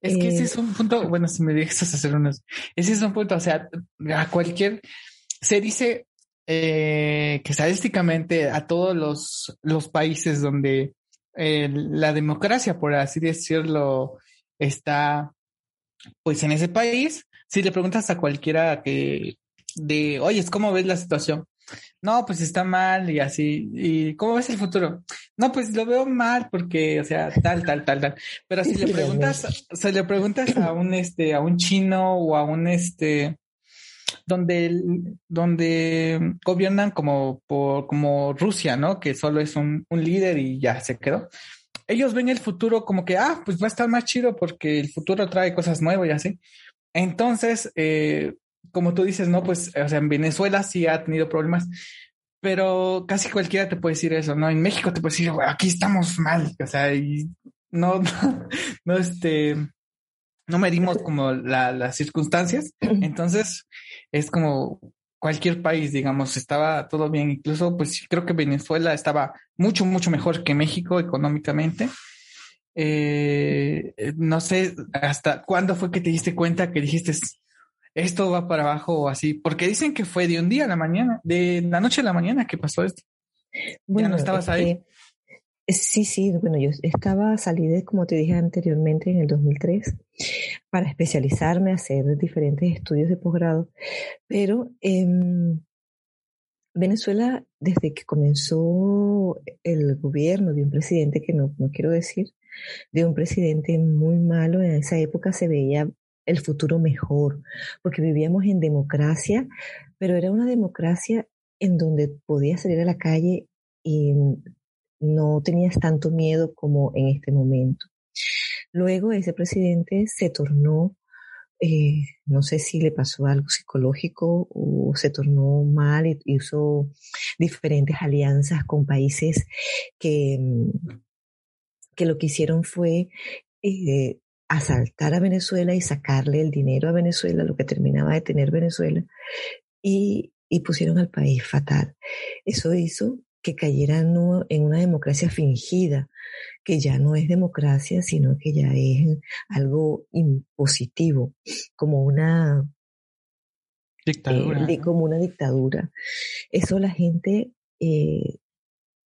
Es que ese es eh, un punto, bueno, si me dejas hacer unos, ese es un punto, o sea, a cualquier, se dice eh, que estadísticamente a todos los, los países donde eh, la democracia, por así decirlo, está pues en ese país, si le preguntas a cualquiera que de, oye, ¿cómo ves la situación? No, pues está mal y así. ¿Y cómo ves el futuro? No, pues lo veo mal porque, o sea, tal, tal, tal, tal. Pero si le preguntas, se le preguntas a un, este, a un chino o a un, este, donde, donde gobiernan como por, como Rusia, ¿no? Que solo es un, un líder y ya se quedó. Ellos ven el futuro como que, ah, pues va a estar más chido porque el futuro trae cosas nuevas y así. Entonces, eh, como tú dices, no, pues, o sea, en Venezuela sí ha tenido problemas, pero casi cualquiera te puede decir eso, ¿no? En México te puede decir, aquí estamos mal, o sea, y no, no, no, este, no medimos como las circunstancias, entonces es como cualquier país, digamos, estaba todo bien, incluso pues creo que Venezuela estaba mucho, mucho mejor que México económicamente. Eh, no sé hasta cuándo fue que te diste cuenta que dijiste, esto va para abajo o así, porque dicen que fue de un día a la mañana, de la noche a la mañana que pasó esto. Bueno, ¿Ya no estabas ahí? Sí, sí, bueno, yo estaba, salí de, como te dije anteriormente, en el 2003 para especializarme, hacer diferentes estudios de posgrado, pero en Venezuela, desde que comenzó el gobierno de un presidente que no, no quiero decir, de un presidente muy malo, en esa época se veía el futuro mejor, porque vivíamos en democracia, pero era una democracia en donde podías salir a la calle y no tenías tanto miedo como en este momento. Luego ese presidente se tornó, eh, no sé si le pasó algo psicológico o se tornó mal y hizo diferentes alianzas con países que, que lo que hicieron fue eh, asaltar a Venezuela y sacarle el dinero a Venezuela, lo que terminaba de tener Venezuela, y, y pusieron al país fatal. Eso hizo que cayeran en una democracia fingida, que ya no es democracia, sino que ya es algo impositivo, como una dictadura. Eh, como una dictadura. Eso la gente eh,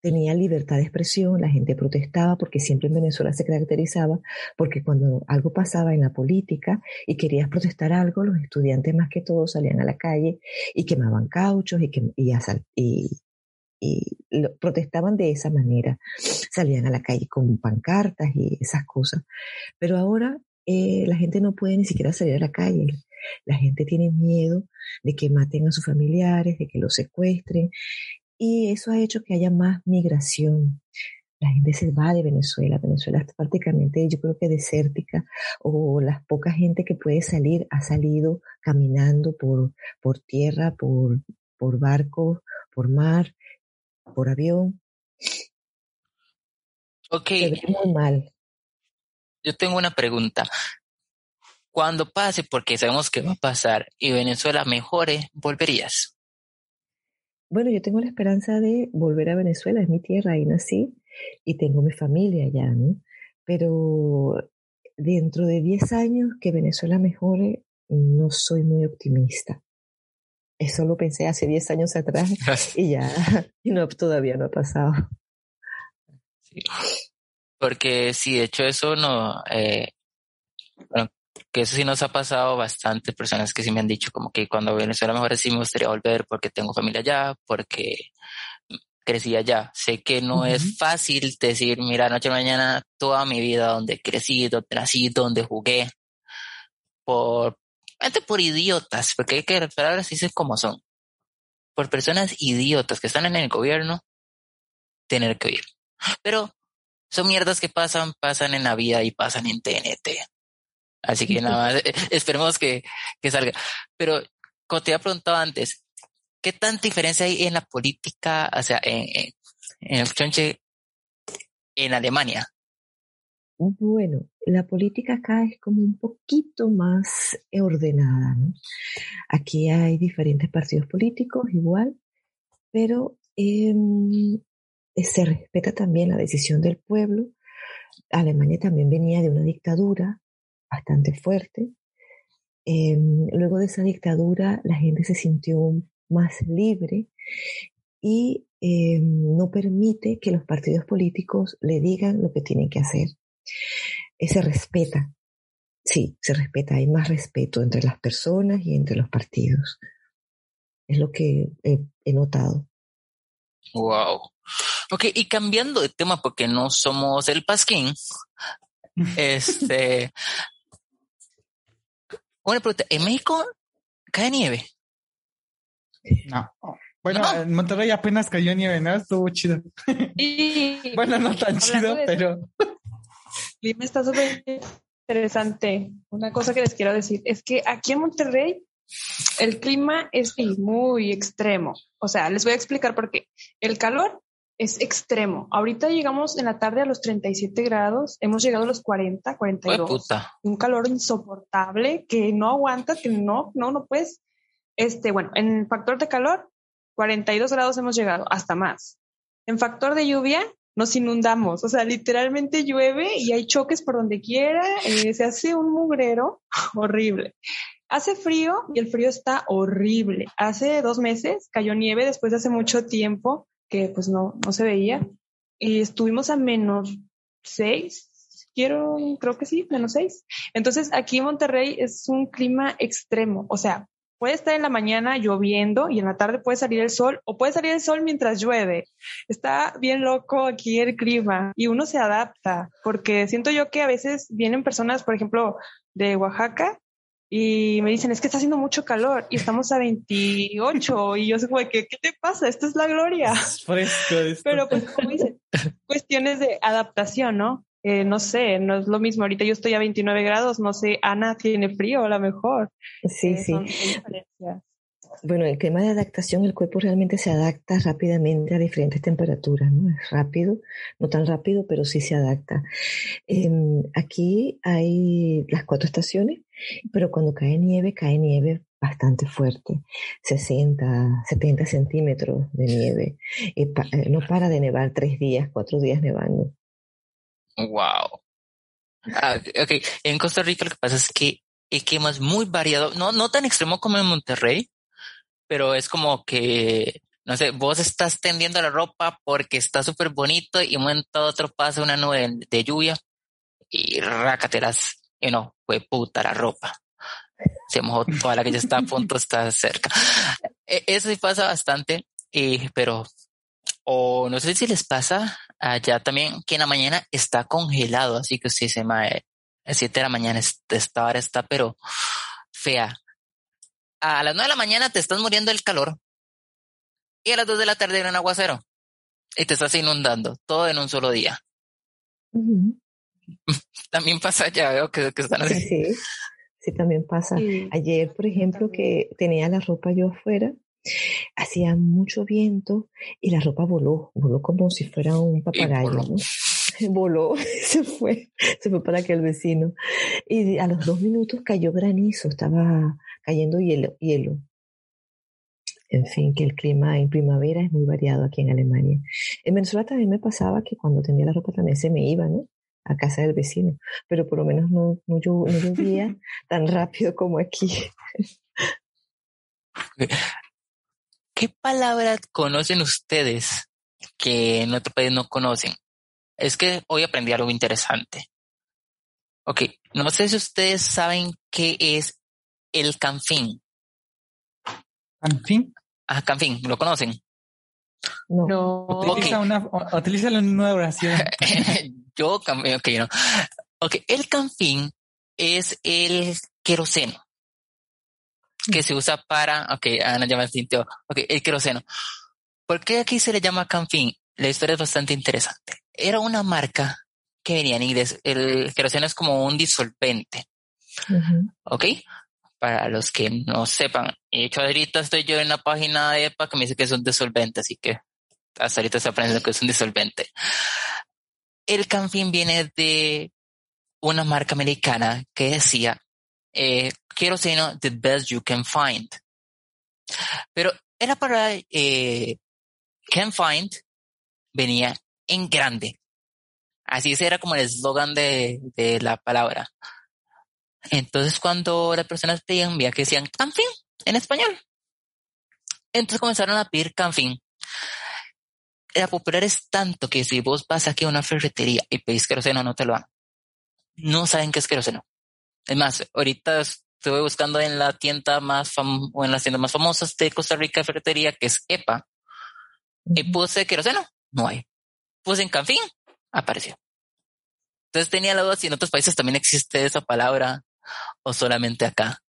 tenía libertad de expresión, la gente protestaba porque siempre en Venezuela se caracterizaba porque cuando algo pasaba en la política y querías protestar algo, los estudiantes más que todo salían a la calle y quemaban cauchos y, que, y, y, protestaban de esa manera, salían a la calle con pancartas y esas cosas. Pero ahora eh, la gente no puede ni siquiera salir a la calle. La gente tiene miedo de que maten a sus familiares, de que los secuestren y eso ha hecho que haya más migración. La gente se va de Venezuela. Venezuela está prácticamente, yo creo que desértica, o la poca gente que puede salir ha salido caminando por, por tierra, por, por barco, por mar, por avión. Ok. muy mal. Yo tengo una pregunta. Cuando pase, porque sabemos que va a pasar, y Venezuela mejore, ¿volverías? Bueno, yo tengo la esperanza de volver a Venezuela, es mi tierra, ahí nací y tengo mi familia allá, ¿no? Pero dentro de 10 años que Venezuela mejore, no soy muy optimista. Eso lo pensé hace 10 años atrás y ya y no, todavía no ha pasado. Porque sí, de hecho eso no, eh, bueno, que eso sí nos ha pasado bastante personas que sí me han dicho como que cuando Venezuela mejor sí me gustaría volver porque tengo familia allá, porque crecí allá. Sé que no es fácil decir, mira, noche mañana toda mi vida donde crecí, donde nací, donde jugué, por, por idiotas, porque hay que las palabras dicen como son. Por personas idiotas que están en el gobierno, tener que oír. Pero son mierdas que pasan, pasan en la vida y pasan en TNT. Así que nada más, esperemos que, que salga. Pero, como te había preguntado antes, ¿qué tanta diferencia hay en la política, o sea, en, en, el chonche en Alemania? Bueno, la política acá es como un poquito más ordenada, ¿no? Aquí hay diferentes partidos políticos igual, pero eh, se respeta también la decisión del pueblo. Alemania también venía de una dictadura bastante fuerte. Em, luego de esa dictadura la gente se sintió más libre y em, no permite que los partidos políticos le digan lo que tienen que hacer. Eh, se respeta, sí, se respeta, hay más respeto entre las personas y entre los partidos. Es lo que he notado. Wow. Ok, y cambiando de tema porque no somos el Pasquín, este, una pregunta, ¿en México cae nieve? No. Bueno, en Monterrey apenas cayó nieve, ¿no? Estuvo chido. bueno, no tan chido, pero... Clima está súper interesante. Una cosa que les quiero decir es que aquí en Monterrey el clima es muy extremo. O sea, les voy a explicar por qué. El calor es extremo. Ahorita llegamos en la tarde a los 37 grados, hemos llegado a los 40, 42. Un calor insoportable que no aguanta, que no, no, no puedes. Este, bueno, en factor de calor, 42 grados hemos llegado, hasta más. En factor de lluvia, nos inundamos, o sea, literalmente llueve y hay choques por donde quiera, eh, se hace un mugrero horrible. Hace frío y el frío está horrible. Hace dos meses cayó nieve después de hace mucho tiempo que pues no, no se veía. Y estuvimos a menos seis, quiero, creo que sí, menos seis. Entonces aquí en Monterrey es un clima extremo, o sea, puede estar en la mañana lloviendo y en la tarde puede salir el sol o puede salir el sol mientras llueve. Está bien loco aquí el clima y uno se adapta porque siento yo que a veces vienen personas, por ejemplo, de Oaxaca y me dicen, es que está haciendo mucho calor y estamos a 28 y yo sé, ¿qué, ¿qué te pasa? Esto es la gloria. Es fresco esto. Pero pues como dicen, cuestiones de adaptación, ¿no? Eh, no sé, no es lo mismo. Ahorita yo estoy a 29 grados, no sé, Ana tiene frío a lo mejor. Sí, eh, sí. Bueno, el tema de adaptación, el cuerpo realmente se adapta rápidamente a diferentes temperaturas, ¿no? Es rápido, no tan rápido, pero sí se adapta. Em, aquí hay las cuatro estaciones, pero cuando cae nieve, cae nieve bastante fuerte, 60, 70 centímetros de nieve. Y eh, no para de nevar tres días, cuatro días nevando. Wow. Ah, ok, en Costa Rica lo que pasa es que el clima es muy variado, no, no tan extremo como en Monterrey, pero es como que, no sé, vos estás tendiendo la ropa porque está súper bonito y un momento otro pasa una nube de lluvia y rácatelas, y no, fue puta la ropa. Se mojó toda la que ya está a punto, está cerca. E, eso sí pasa bastante, y, pero, o no sé si les pasa allá también que en la mañana está congelado, así que si se a 7 de la mañana esta hora está, pero fea a las nueve de la mañana te estás muriendo del calor y a las dos de la tarde un aguacero y te estás inundando todo en un solo día. También pasa ya, veo que, están así. Sí, sí, también pasa. Ayer, por ejemplo, que tenía la ropa yo afuera, hacía mucho viento y la ropa voló, voló como si fuera un papagayo. Voló. voló, se fue, se fue para aquel vecino. Y a los dos minutos cayó granizo, estaba cayendo hielo. hielo. en fin, que el clima en primavera es muy variado aquí en Alemania. En Venezuela también me pasaba que cuando tenía la ropa también se me iba, ¿no? A casa del vecino, pero por lo menos no, no, no llovía tan rápido como aquí. ¿Qué palabras conocen ustedes que en otro país no conocen? Es que hoy aprendí algo interesante. Ok, no sé si ustedes saben qué es el canfín. ¿Canfín? Ah, canfín, ¿lo conocen? No. Utiliza, una, utiliza la nueva oración. Yo, ok, no. Ok, el canfín es el queroseno que se usa para, ok, Ana llama el ok, el queroseno. ¿Por qué aquí se le llama canfín? La historia es bastante interesante. Era una marca que venía en inglés. El queroseno es como un disolvente. ¿Ok? Para los que no sepan. De hecho, ahorita estoy yo en la página de EPA que me dice que es un disolvente, así que hasta ahorita se aprende que es un disolvente. El canfín viene de una marca americana que decía eh, queroseno the best you can find. Pero era para eh, can find venía en grande. Así era como el eslogan de, de, la palabra. Entonces cuando las personas pedían, veía que decían canfin en español. Entonces comenzaron a pedir canfin. La popular es tanto que si vos vas aquí a una ferretería y pedís queroseno, no te lo dan. No saben qué es queroseno. Es más, ahorita estuve buscando en la tienda más o en las tiendas más famosas de Costa Rica de ferretería, que es EPA, y puse queroseno, no hay. Puse en Canfín, apareció. Entonces tenía la duda si en otros países también existe esa palabra o solamente acá.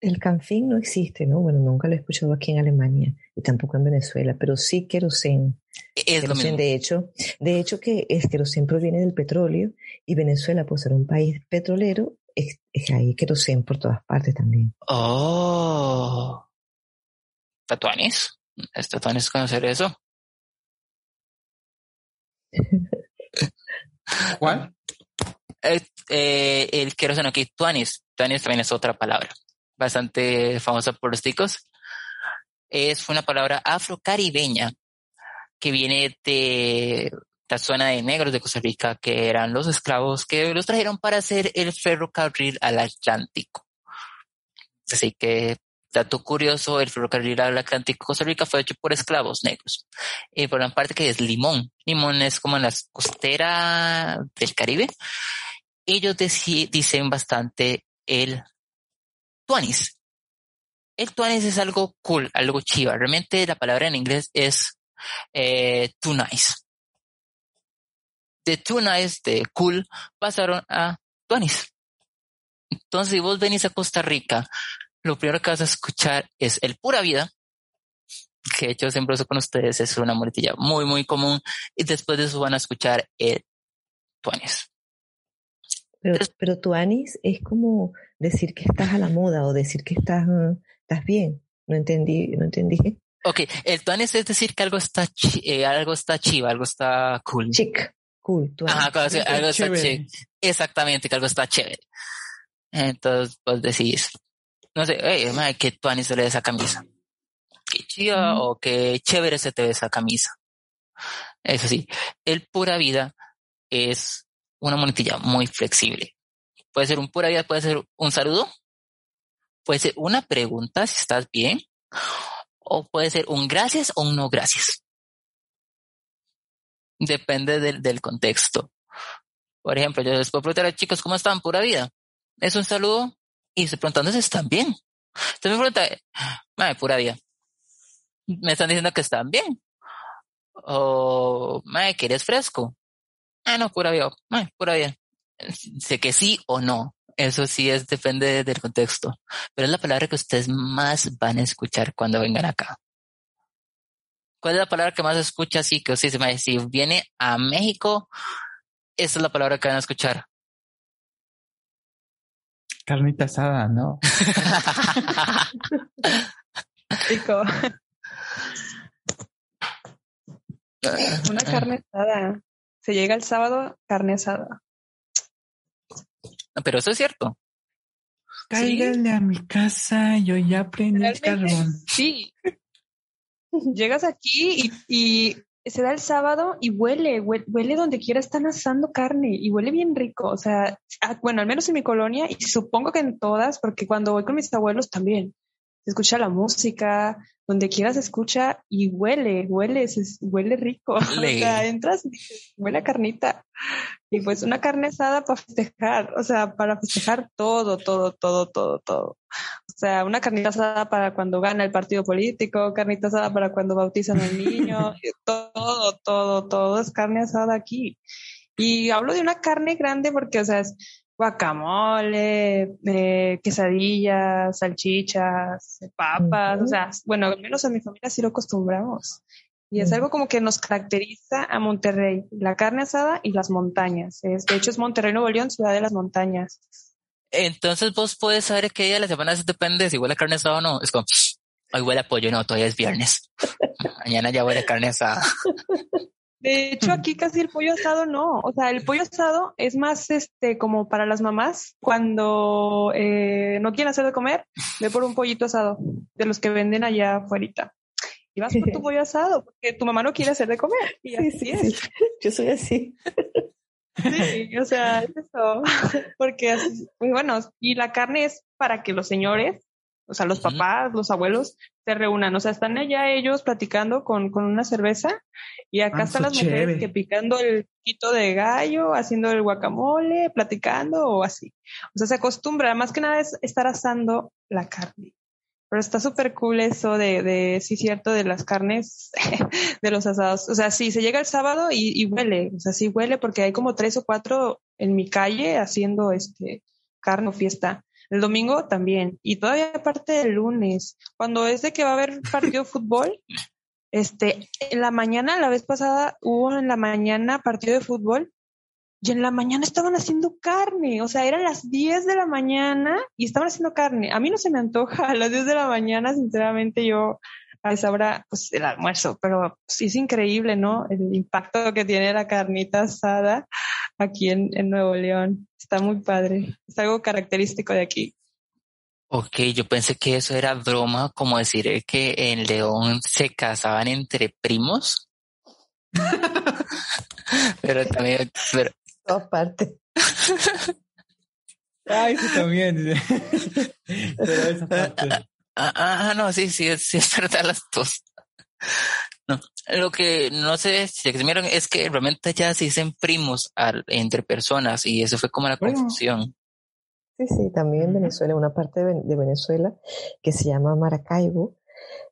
El canfín no existe, ¿no? Bueno, nunca lo he escuchado aquí en Alemania y tampoco en Venezuela, pero sí queroseno. Es lo mismo. De hecho, de hecho que es queroseno proviene del petróleo y Venezuela, por ser un país petrolero, es, ahí queroseno por todas partes también. Oh. ¿Tatuanis? ¿Es tatuanis conocer eso? ¿Cuál? Eh, eh, el queroseno aquí, tuanis. Tuanis también es otra palabra bastante famosa por los ticos. Es una palabra afrocaribeña que viene de la zona de negros de Costa Rica, que eran los esclavos que los trajeron para hacer el ferrocarril al Atlántico. Así que, dato curioso, el ferrocarril al Atlántico Costa Rica fue hecho por esclavos negros. Y por una parte que es limón. Limón es como en la costera del Caribe. Ellos dicen bastante el tuanis. El tuanis es algo cool, algo chiva. Realmente la palabra en inglés es eh, too nice. De too nice, de cool, pasaron a tuanis. Entonces, si vos venís a Costa Rica, lo primero que vas a escuchar es el pura vida, que de hecho siempre uso con ustedes, es una muletilla muy, muy común, y después de eso van a escuchar el tuanis. Pero, pero tuanis es como decir que estás a la moda o decir que estás, estás bien. No entendí, no entendí. Ok, el tuanis es decir que algo está, eh, algo está chiva, algo está cool. Chic, cool. Ajá, algo, está chic. Exactamente, que algo está chévere. Entonces, pues decís, no sé, hey, madre, qué tuanis se le esa camisa. Qué chiva o qué chévere se te ve esa camisa. Eso sí, el pura vida es una monetilla muy flexible. Puede ser un pura vida, puede ser un saludo, puede ser una pregunta si estás bien, o puede ser un gracias o un no gracias. Depende del, contexto. Por ejemplo, yo les puedo preguntar a chicos cómo están, pura vida. Es un saludo y se preguntan si están bien. Entonces me pregunta, madre, pura vida. Me están diciendo que están bien. O, madre, que eres fresco. Ah, no, pura vida. Madre, pura vida sé que sí o no. Eso sí es, depende del contexto. Pero es la palabra que ustedes más van a escuchar cuando vengan acá. ¿Cuál es la palabra que más escucha así que usted se si viene a México, esa es la palabra que van a escuchar? Carnita asada, ¿no? Rico. Una carne asada. Se llega el sábado, carne asada pero eso es cierto. cáiganle a mi casa, yo ya prendí el carbón. Sí. Llegas aquí y, y se da el sábado y huele, huele, donde quiera están asando carne y huele bien rico. O sea, ah, bueno, al menos en mi colonia y supongo que en todas, porque cuando voy con mis abuelos también escucha la música, donde quiera se escucha y huele, huele, huele rico. O sea, entras y huele a carnita. Y pues una carne asada para festejar, o sea, para festejar todo, todo, todo, todo, todo. O sea, una carnita asada para cuando gana el partido político, carnita asada para cuando bautizan al niño, todo, todo, todo es carne asada aquí. Y hablo de una carne grande porque, o sea, es guacamole, eh, quesadillas, salchichas, papas, o sea, bueno, al menos en mi familia sí lo acostumbramos. Y es algo como que nos caracteriza a Monterrey, la carne asada y las montañas. Es, de hecho, es Monterrey, Nuevo León, ciudad de las montañas. Entonces vos puedes saber qué día de la semana depende si huele a carne asada o no. Es como, hoy huele a pollo, no, todavía es viernes. Mañana ya huele a carne asada. De hecho, aquí casi el pollo asado no. O sea, el pollo asado es más este como para las mamás cuando eh, no quieren hacer de comer, ve por un pollito asado de los que venden allá afuera. Y vas por tu pollo asado porque tu mamá no quiere hacer de comer. Y así es. Yo soy así. Sí, o sea, es eso. Porque así, muy bueno, y la carne es para que los señores, o sea, los papás, los abuelos, se reúnan. O sea, están allá ellos platicando con, con una cerveza y acá ah, están las mujeres que picando el quito de gallo, haciendo el guacamole, platicando o así. O sea, se acostumbra, más que nada es estar asando la carne. Pero está súper cool eso de, de, sí, cierto, de las carnes, de los asados. O sea, sí, se llega el sábado y, y, huele. O sea, sí huele porque hay como tres o cuatro en mi calle haciendo este carne o fiesta. El domingo también. Y todavía aparte del lunes. Cuando es de que va a haber partido de fútbol, este, en la mañana, la vez pasada, hubo en la mañana partido de fútbol y en la mañana estaban haciendo carne, o sea, eran las 10 de la mañana y estaban haciendo carne. A mí no se me antoja a las 10 de la mañana, sinceramente yo a esa hora, pues el almuerzo, pero sí es increíble, ¿no? El impacto que tiene la carnita asada aquí en, en Nuevo León. Está muy padre, es algo característico de aquí. Ok, yo pensé que eso era broma, como decir que en León se casaban entre primos. pero también, pero, aparte. Ay, sí, también. Pero esa parte. Ah, ah, no, sí, sí, sí, es verdad las dos. No, lo que no sé si se vieron es que realmente ya se dicen primos entre personas y eso fue como la confusión. Sí, sí, también en Venezuela, una parte de, Venezuela que se llama Maracaibo,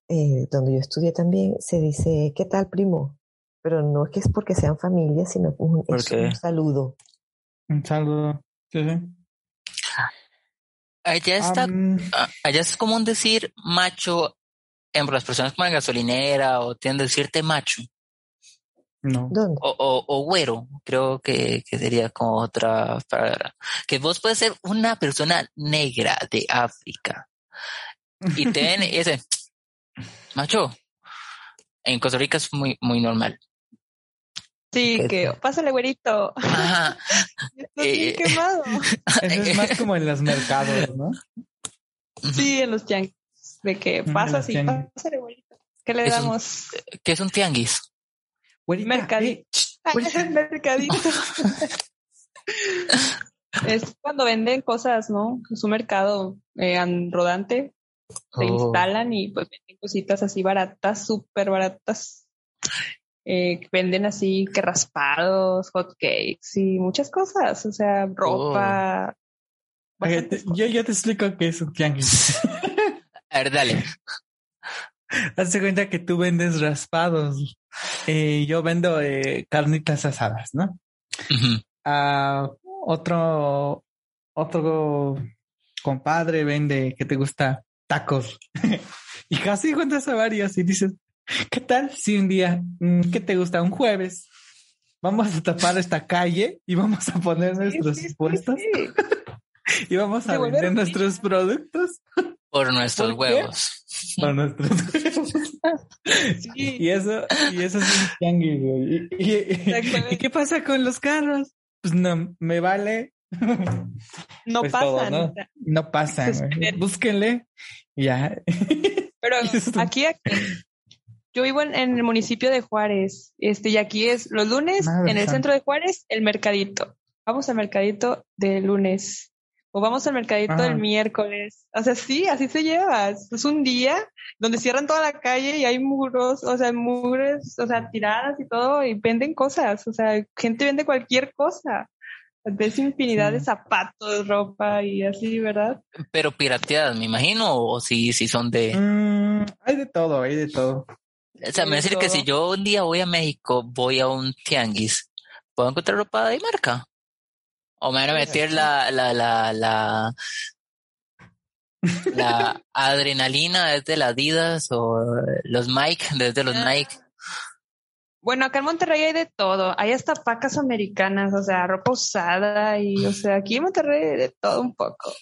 eh, donde yo estudié también, se dice, ¿qué tal primo? Pero no es que es porque sean familia, sino un, es un saludo. Un saludo. Sí, sí. Allá está, ah, allá es común decir macho en las personas como en gasolinera o tienden a decirte macho. No. O, o, güero, creo que, que, sería como otra palabra. Que vos puedes ser una persona negra de África y ten ese macho. En Costa Rica es muy, muy normal. Sí, que pásale, güerito. Ajá. Estoy eh, quemado. Eso es más como en los mercados, ¿no? Sí, en los tianguis. De que pasa así, pásale, güerito. ¿Qué le damos? ¿Qué es un tianguis? Mercadito. mercadito. es cuando venden cosas, ¿no? Es un mercado eh, rodante. Se oh. instalan y pues venden cositas así baratas, súper baratas eh, venden así que raspados, hot cakes y muchas cosas, o sea, ropa. Oh. yo ya te explico qué es un tianguis. A ver, dale. Hazte cuenta que tú vendes raspados. Eh, yo vendo eh, carnitas asadas, ¿no? uh otro, otro compadre vende que te gusta tacos. y casi encuentras a varios y dices, ¿Qué tal si un día, mm, ¿qué te gusta? Un jueves, vamos a tapar esta calle y vamos a poner nuestros puestos y vamos a vender nuestros productos por nuestros huevos. Por nuestros huevos. Y eso, y eso es un tianguis, güey. ¿Y, qué pasa con los carros? Pues no, me vale. no Pues pasan. todo, ¿no? No pasa. Pues, güey. Búsquenle. Ya. Pero aquí, aquí, yo vivo en, en el municipio de Juárez, este, y aquí es los lunes, Madre en el santa. centro de Juárez, el mercadito. Vamos al mercadito de lunes. O vamos al mercadito Ajá. el miércoles. O sea, sí, así se lleva. Es un día donde cierran toda la calle y hay muros, o sea, mugres, o sea, tiradas y todo, y venden cosas. O sea, gente vende cualquier cosa. Ves infinidad Sí. de zapatos, ropa y así, ¿verdad? Pero pirateadas, me imagino, o si, si son de... Mm, hay de todo, hay de todo. O sea, me de decir que si yo un día voy a México, voy a un tianguis, ¿puedo encontrar ropa de marca? O me van a meter la, la, la, la, la adrenalina desde la Adidas o los Nike desde los Ah. Nike. Bueno, acá en Monterrey hay de todo. Hay hasta pacas americanas, o sea, ropa usada y, o sea, aquí en Monterrey hay de todo un poco.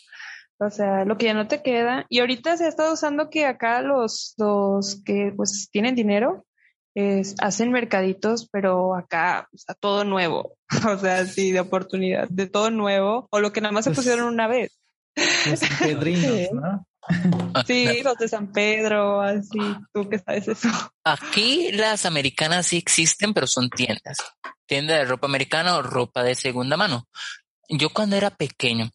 O sea, lo que ya no te queda. Y ahorita se ha estado usando que acá los, los que pues tienen dinero es, hacen mercaditos, pero acá o sea, todo nuevo. O sea, sí, de oportunidad, de todo nuevo. O lo que nada más se Pues- pusieron una vez. Los pedrinos, ¿no? Sí, los de San Pedro, así. ¿Tú qué sabes eso? Aquí las americanas sí existen, pero son tiendas. Tienda de ropa americana o ropa de segunda mano. Yo cuando era pequeño,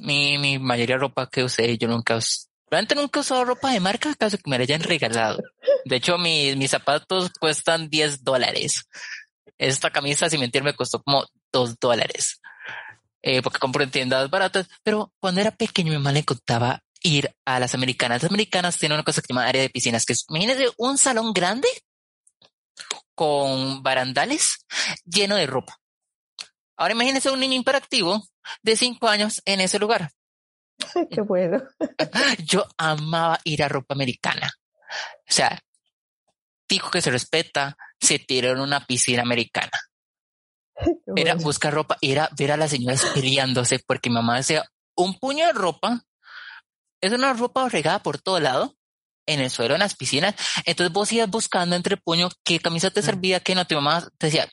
mi, mi mayoría de ropa que usé, yo nunca, us- realmente nunca he usado ropa de marca, casi que me la hayan regalado. De hecho, mis, mis zapatos cuestan 10 dólares. Esta camisa, sin mentir, me costó como 2 dólares. Eh, porque compro en tiendas baratas. Pero cuando era pequeño, mi mamá le contaba ir a las americanas. Las americanas tienen una cosa que se llama área de piscinas, que es, imagínense un salón grande con barandales lleno de ropa. Ahora imagínense un niño imperactivo de 5 años en ese lugar. Qué bueno. Yo amaba ir a ropa americana. O sea, dijo que se respeta, se tiró en una piscina americana. Era buscar ropa, era ver a las señoras peleándose porque mi mamá decía, un puño de ropa, es una ropa regada por todo lado, en el suelo, en las piscinas. Entonces vos ibas buscando entre puño qué camisa te servía, qué no. Tu mamá te decía,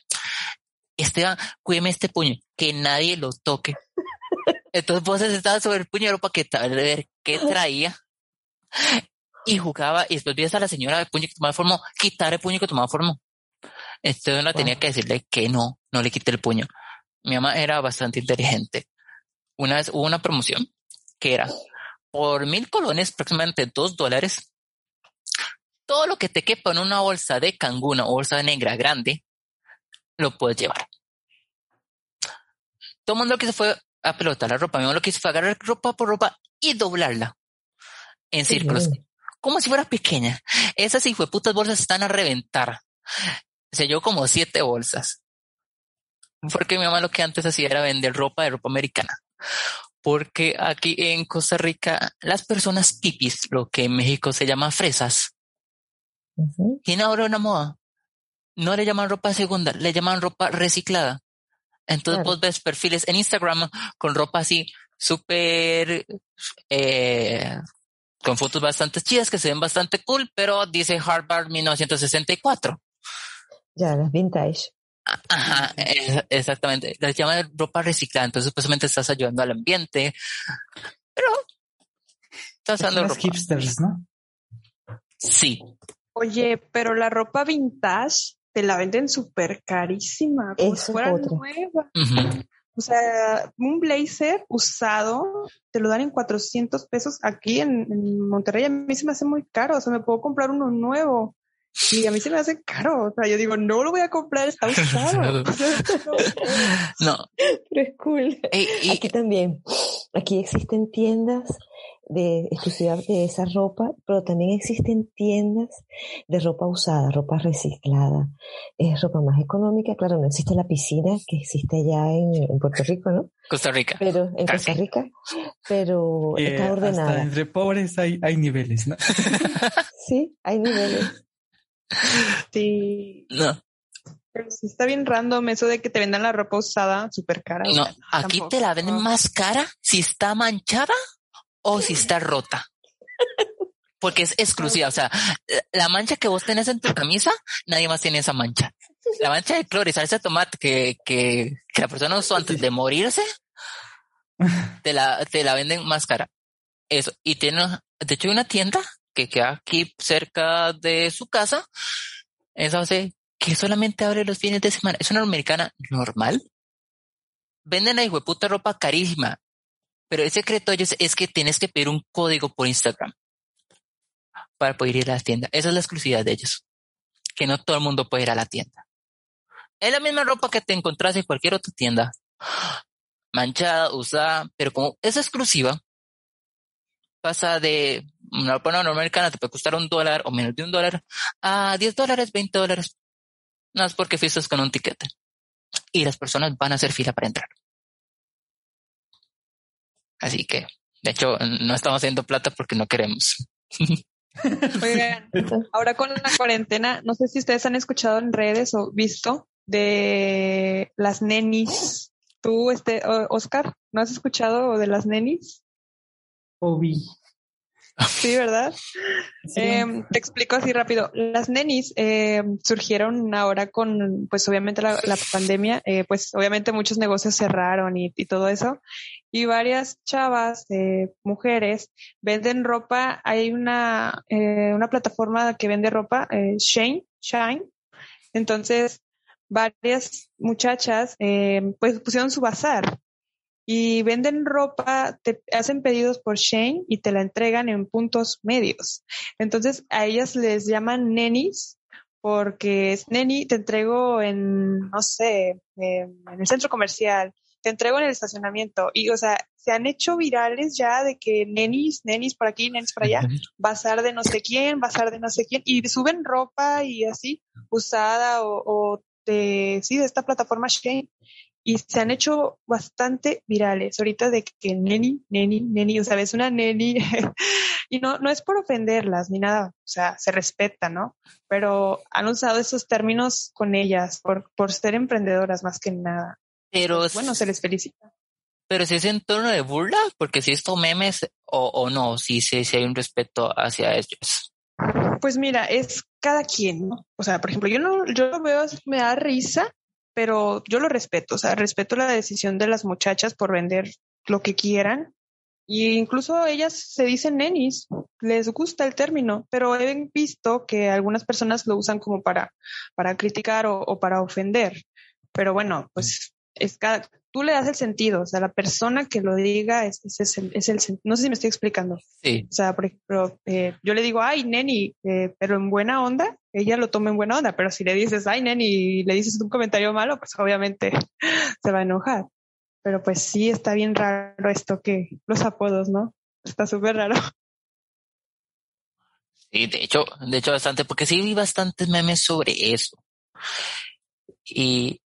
Esteban, cuídeme este puño, que nadie lo toque. Entonces vos estabas sobre el puño de ropa que ver qué traía y jugaba y después vienes a la señora del puño que tomaba forma, quitar el puño que tomaba forma. Entonces uno tenía que decirle que no, no le quite el puño. Mi mamá era bastante inteligente. Una vez hubo una promoción que era por mil colones, aproximadamente dos dólares, todo lo que te quepa en una bolsa de canguna o bolsa negra grande, lo puedes llevar. Todo el mundo lo que se fue a pelotar la ropa, mi mamá lo que hizo fue agarrar ropa por ropa y doblarla en Qué círculos, bien. Como si fuera pequeña. Esas putas bolsas están a reventar. Se llevó como siete bolsas. Porque mi mamá lo que antes hacía era vender ropa de ropa americana. Porque aquí en Costa Rica, las personas pipis, lo que en México se llama fresas, Ujú. tiene ahora una moda. No le llaman ropa segunda, le llaman ropa reciclada. Entonces Claro. vos ves perfiles en Instagram con ropa así súper, eh, con fotos bastante chidas que se ven bastante cool, pero dice Harvard 1964. Ya, las vintage. Ajá, eh, exactamente. Les llaman ropa reciclada, entonces supuestamente estás ayudando al ambiente, pero estás Son dando los ropa. hipsters, ¿no? Sí, Oye, pero la ropa vintage te la venden súper carísima, como si es fuera nueva. O sea, un blazer usado te lo dan en 400 pesos aquí en, en Monterrey. A mí se me hace muy caro. O sea, me puedo comprar uno nuevo. Y a mí se me hace caro. O sea, yo digo, no lo voy a comprar, está usado. No. no. Pero es cool. Y- y- Aquí también. Aquí existen tiendas de exclusividad de esa ropa, pero también existen tiendas de ropa usada, ropa reciclada. Es ropa más económica. Claro, no existe la piscina que existe allá en, en Puerto Rico, ¿no? Costa Rica. Pero en Casi. Costa Rica, pero Eh, está hasta ordenada. entre pobres hay, hay niveles, ¿no? Sí, hay niveles. Sí. No, Pero sí está bien random eso de que te vendan la ropa usada súper cara. o no. sea, Aquí tampoco. te la venden más cara si está manchada o si está rota. Porque es exclusiva. O sea, la mancha que vos tenés en tu camisa, nadie más tiene esa mancha. La mancha de cloro y salsa de tomate que, que, que la persona usó antes de morirse, te la, te la venden más cara. Eso. Y tiene, de hecho, hay una tienda que queda aquí cerca de su casa. Esa hace que solamente abre los fines de semana. Es una americana normal. Venden la puta ropa carísima. Pero el secreto ellos es que tienes que pedir un código por Instagram para poder ir a la tienda. Esa es la exclusividad de ellos. Que no todo el mundo puede ir a la tienda. Es la misma ropa que te encontrás en cualquier otra tienda. Manchada, usada, pero como es exclusiva, pasa de una ropa normal americana te puede costar un dólar o menos de un dólar a 10 dólares, 20 dólares. No es porque fuiste con un tiquete. Y las personas van a hacer fila para entrar. Así que, de hecho, no estamos haciendo plata porque no queremos. Oigan, ahora con la cuarentena, no sé si ustedes han escuchado en redes o visto de las nenis. Tú, este, Oscar, ¿no has escuchado de las nenis? Obi. Sí, ¿verdad? Em, te explico así rápido. Las nenis eh, surgieron ahora con, pues obviamente la, pandemia, eh, pues obviamente muchos negocios cerraron y, y todo eso. Y varias chavas, eh, mujeres, venden ropa. Hay una, eh, una plataforma que vende ropa, eh, Shane, Shine. Entonces, varias muchachas, eh, pues pusieron su bazar y venden ropa, te hacen pedidos por Shane y te la entregan en puntos medios. Entonces a ellas les llaman nenis porque es neni, te entrego en, no sé, en el centro comercial, te entrego en el estacionamiento y, o sea, se han hecho virales ya de que nenis, nenis por aquí, nenis por allá, bazar de no sé quién, bazar de no sé quién y suben ropa y así usada o, o de, sí, de esta plataforma Shane y se han hecho bastante virales ahorita de que neni, neni, neni, o sea, es una neni y no, no es por ofenderlas ni nada, o sea, se respeta, ¿no? Pero han usado esos términos con ellas por, por ser emprendedoras más que nada. Pero bueno, se les felicita. Pero si es en tono de burla, porque si esto memes o, o no, si, si, si hay un respeto hacia ellos. Pues mira, es cada quien, ¿no? O sea, por ejemplo, yo no, yo lo veo, me da risa pero yo lo respeto, o sea, respeto la decisión de las muchachas por vender lo que quieran. Y incluso ellas se dicen nenis, les gusta el término, pero he visto que algunas personas lo usan como para, para criticar o, o para ofender. Pero bueno, pues es cada, tú le das el sentido, o sea, la persona que lo diga es, es, el, es el no sé si me estoy explicando. Sí. O sea, por ejemplo, eh, yo le digo, ay, neni, eh, pero en buena onda, ella lo toma en buena onda, pero si le dices, ay, neni, y le dices un comentario malo, pues obviamente se va a enojar. Pero pues sí, está bien raro esto que los apodos, ¿no? Está súper raro. Sí, de hecho, de hecho bastante, porque sí vi bastantes memes sobre eso. Y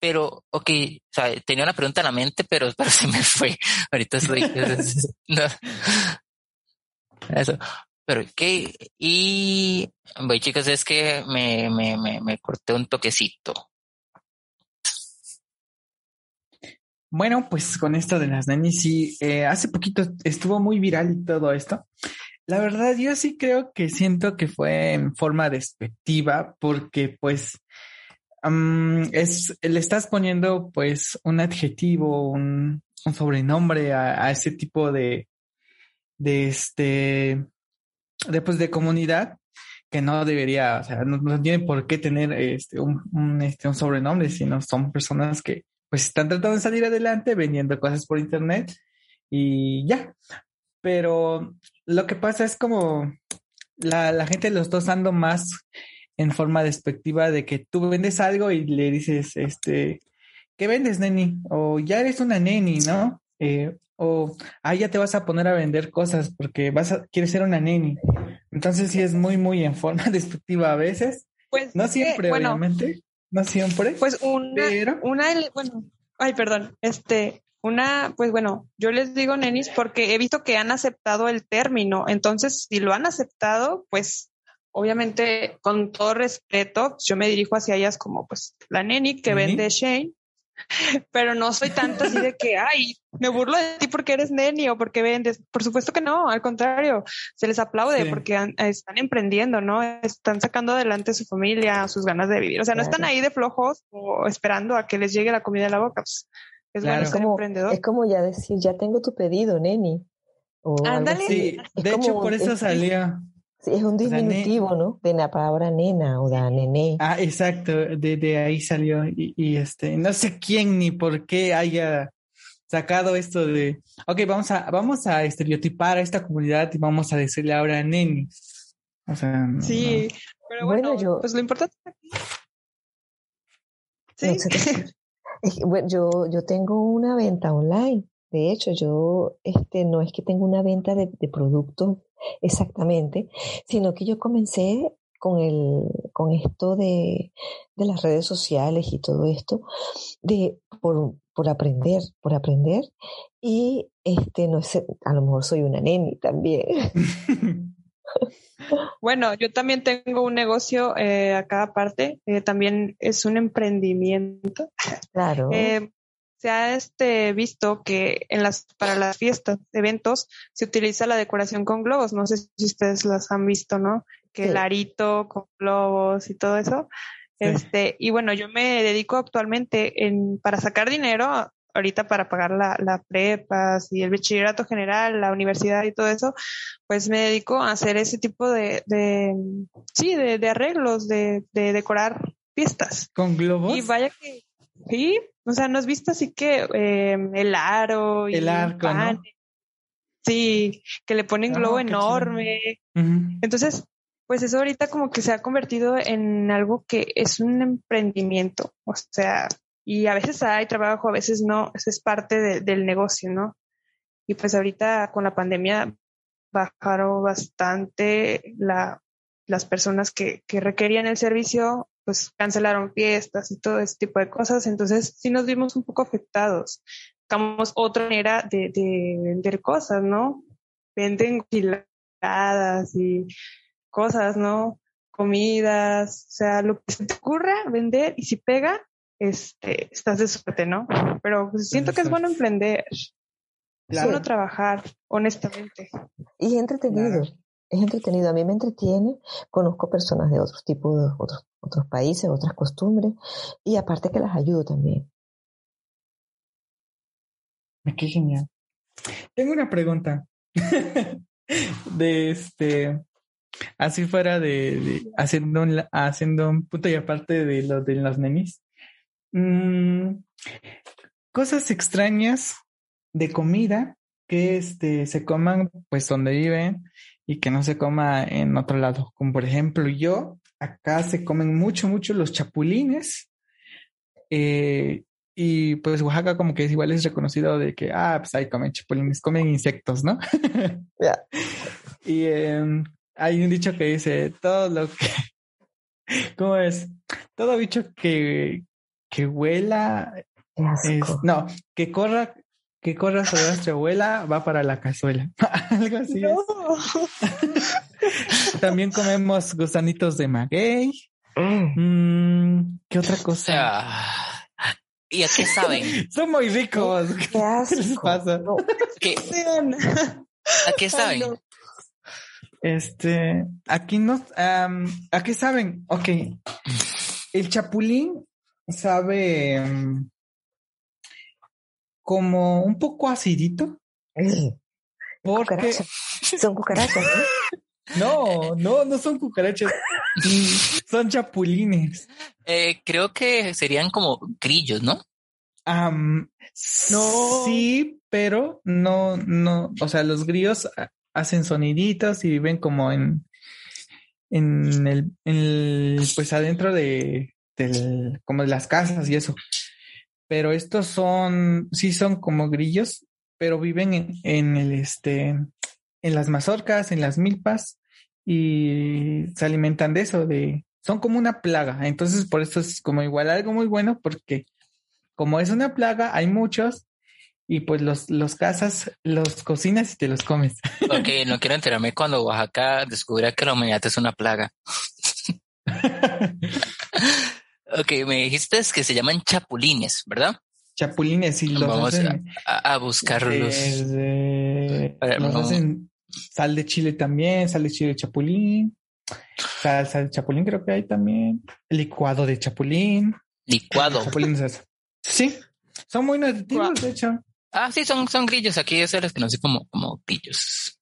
pero, ok, o sea, tenía una pregunta en la mente, pero, pero se me fue. Ahorita estoy. no. Eso. Pero, ¿qué? Y, voy, chicos, es que me, me, me, me corté un toquecito. Bueno, pues con esto de las nenis, sí, eh, hace poquito estuvo muy viral y todo esto. La verdad, yo sí creo que siento que fue en forma despectiva, porque pues es, le estás poniendo pues un adjetivo, un, sobrenombre a, a, ese tipo de, de este, de, pues, de comunidad que no debería, o sea, no, no tiene por qué tener este un, un, este, un sobrenombre, sino son personas que pues están tratando de salir adelante vendiendo cosas por internet y ya. Pero lo que pasa es como la, la gente lo está usando más en forma despectiva de que tú vendes algo y le dices, este, ¿qué vendes, neni? O ya eres una neni, ¿no? Eh, o, ah, ya te vas a poner a vender cosas porque vas a, quieres ser una neni. Entonces sí es muy, muy en forma despectiva a veces. Pues, no siempre, bueno, obviamente. No siempre. Pues una, pero... una, bueno, ay, perdón, este, una, pues bueno, yo les digo nenis porque he visto que han aceptado el término. Entonces, si lo han aceptado, pues obviamente, con todo respeto, yo me dirijo hacia ellas como pues la neni que vende Shane, pero no soy tanto así de que, ay, me burlo de ti porque eres neni o porque vendes. Por supuesto que no, al contrario, se les aplaude sí. porque han, están emprendiendo, ¿no? Están sacando adelante su familia, sus ganas de vivir. O sea, no están ahí de flojos o esperando a que les llegue la comida a la boca. Pues, Es bueno ser como, emprendedor. Es como ya decir, ya tengo tu pedido, neni. Ándale. Sí, de hecho, por eso salía. Sí, es un diminutivo, ¿no? De la palabra nena o de nené. Ah, exacto, de, de ahí salió. Y, y, este, no sé quién ni por qué haya sacado esto de, ok, vamos a, vamos a estereotipar a esta comunidad y vamos a decirle ahora neni. O sea, no, sí, pero bueno, bueno, yo, pues lo importante Sí. bueno, yo, yo tengo una venta online. De hecho, yo este, no es que tenga una venta de, de productos exactamente, sino que yo comencé con el, con esto de, de las redes sociales y todo esto, de por, por aprender, por aprender. Y este, no sé, a lo mejor soy una neni también. Bueno, yo también tengo un negocio eh, a cada parte, eh, también es un emprendimiento. Claro. Eh, se ha este, visto que en las, para las fiestas, eventos, se utiliza la decoración con globos. No sé si ustedes las han visto, ¿no? Que sí. el arito con globos y todo eso. Sí. Este, y bueno, yo me dedico actualmente en, para sacar dinero ahorita para pagar la, la prepas y el bachillerato general, la universidad y todo eso, pues me dedico a hacer ese tipo de, de sí, de, de arreglos, de, de, decorar fiestas. ¿Con globos? Y vaya que, sí, o sea, ¿no has visto así que eh, el aro y el arco, pan, ¿no? Sí, que le ponen globo oh, enorme. Uh -huh. Entonces, pues eso ahorita como que se ha convertido en algo que es un emprendimiento, o sea, y a veces hay trabajo, a veces no, eso es parte de, del negocio, ¿no? Y pues ahorita con la pandemia bajaron bastante la, las personas que, que requerían el servicio, pues cancelaron fiestas y todo ese tipo de cosas, entonces sí nos vimos un poco afectados. Buscamos otra manera de, de vender cosas, ¿no? Venden giladas y cosas, ¿no? Comidas, o sea, lo que se te ocurra vender y si pega, este, estás de suerte, ¿no? Pero pues, siento que es bueno emprender. Claro. Es bueno trabajar, honestamente. Y entretenido. Claro. Es entretenido. A mí me entretiene. Conozco personas de otros tipos, de otros, otros países, otras costumbres. Y aparte que las ayudo también. Qué genial. Tengo una pregunta. de este. Así fuera de, de haciendo, un, haciendo un punto y aparte de lo de los nenis. Mm, cosas extrañas de comida que este, se coman pues donde viven y que no se coma en otro lado. Como por ejemplo yo, acá se comen mucho, mucho los chapulines. Eh, y pues Oaxaca como que es igual es reconocido de que, ah, pues ahí comen chapulines, comen insectos, ¿no? yeah. Y eh, hay un dicho que dice, todo lo que, ¿cómo es? Todo bicho que, que huela, es, no, que corra, que corra sobre nuestra abuela va para la cazuela. Algo así. No. También comemos gusanitos de maguey. Mm, ¿Qué otra cosa? Uh, ¿Y a qué saben? Son muy ricos. ¿Qué, ¿Qué les pasa? No. ¿Qué? ¿A qué saben? Ay, no. Este, aquí no, um, ¿a qué saben? Ok. El chapulín sabe um, como un poco acidito. Porque Cucaracha. Son cucarachas, ¿no? no, no, no son cucarachas. son chapulines. Eh, creo que serían como grillos, ¿no? Um, no. Sí, pero no, no, o sea, los grillos hacen soniditos y viven como en, en el, en el pues adentro de, del, como de las casas y eso. Pero estos son, sí son como grillos, pero viven en, en el, este, en las mazorcas, en las milpas y se alimentan de eso, de, son como una plaga. Entonces, por eso es como igual algo muy bueno porque como es una plaga, hay muchos y pues los, los cazas, los cocinas y te los comes. Ok, no quiero enterarme cuando Oaxaca descubra que la humanidad es una plaga. ok, me dijiste que se llaman chapulines, ¿verdad? Chapulines, y los Vamos hacen, a, a, buscarlos. Eh, ver, los vamos. hacen sal de chile también, sal de chile de chapulín, salsa de chapulín creo que hay también, licuado de chapulín. Licuado. Chapulín es eso. Sí, Son muy nutritivos, de hecho. Ah, sí, son, son grillos. Aquí es los que no sé como, como grillos.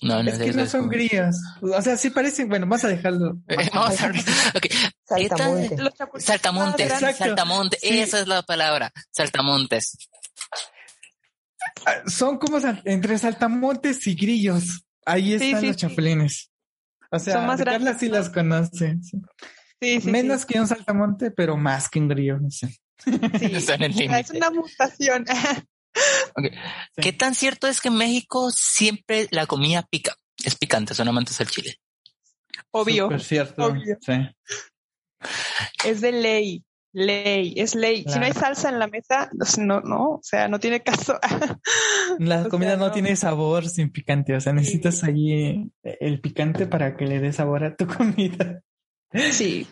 No, no es que no son grillos. O sea, sí parecen. Bueno, vamos a dejarlo. Eh, vamos a okay. Saltamontes. Saltamontes. Saltamontes. Esa es la palabra. Saltamontes. Ah, son como entre saltamontes y grillos. Ahí están los chapulines. O sea, son más Carla sí las conoce. Sí, sí, Menos que un saltamonte, pero más que un grillo. No sé. es una mutación. ¿Qué tan cierto es que en México siempre la comida pica? Es picante, son amantes del chile. Obvio. cierto. Es de ley, ley, es ley. Si no hay salsa en la mesa, no, no, o sea, no tiene caso. la comida no, tiene sabor sin picante, o sea, necesitas allí el picante para que le dé sabor a tu comida. Sí,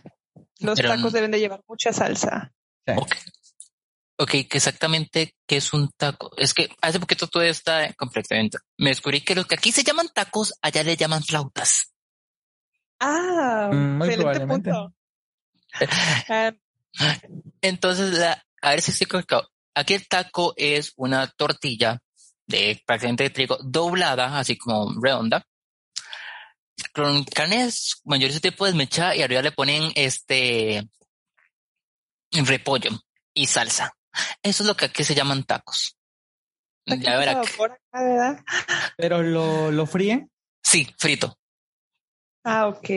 los tacos deben de llevar mucha salsa. Ok, que exactamente qué es un taco. Es que hace poquito todo está completamente. Me descubrí que los que aquí se llaman tacos, allá le llaman flautas. Ah, mm, muy probablemente. Ah, Entonces, la, a ver si estoy correcto. Aquí el taco es una tortilla de prácticamente de trigo doblada, así como redonda, con carnes mayores tipo de mecha y arriba le ponen este repollo y salsa. Eso es lo que aquí se llaman tacos. Pero lo, lo fríen. Sí, frito. Ah, ok.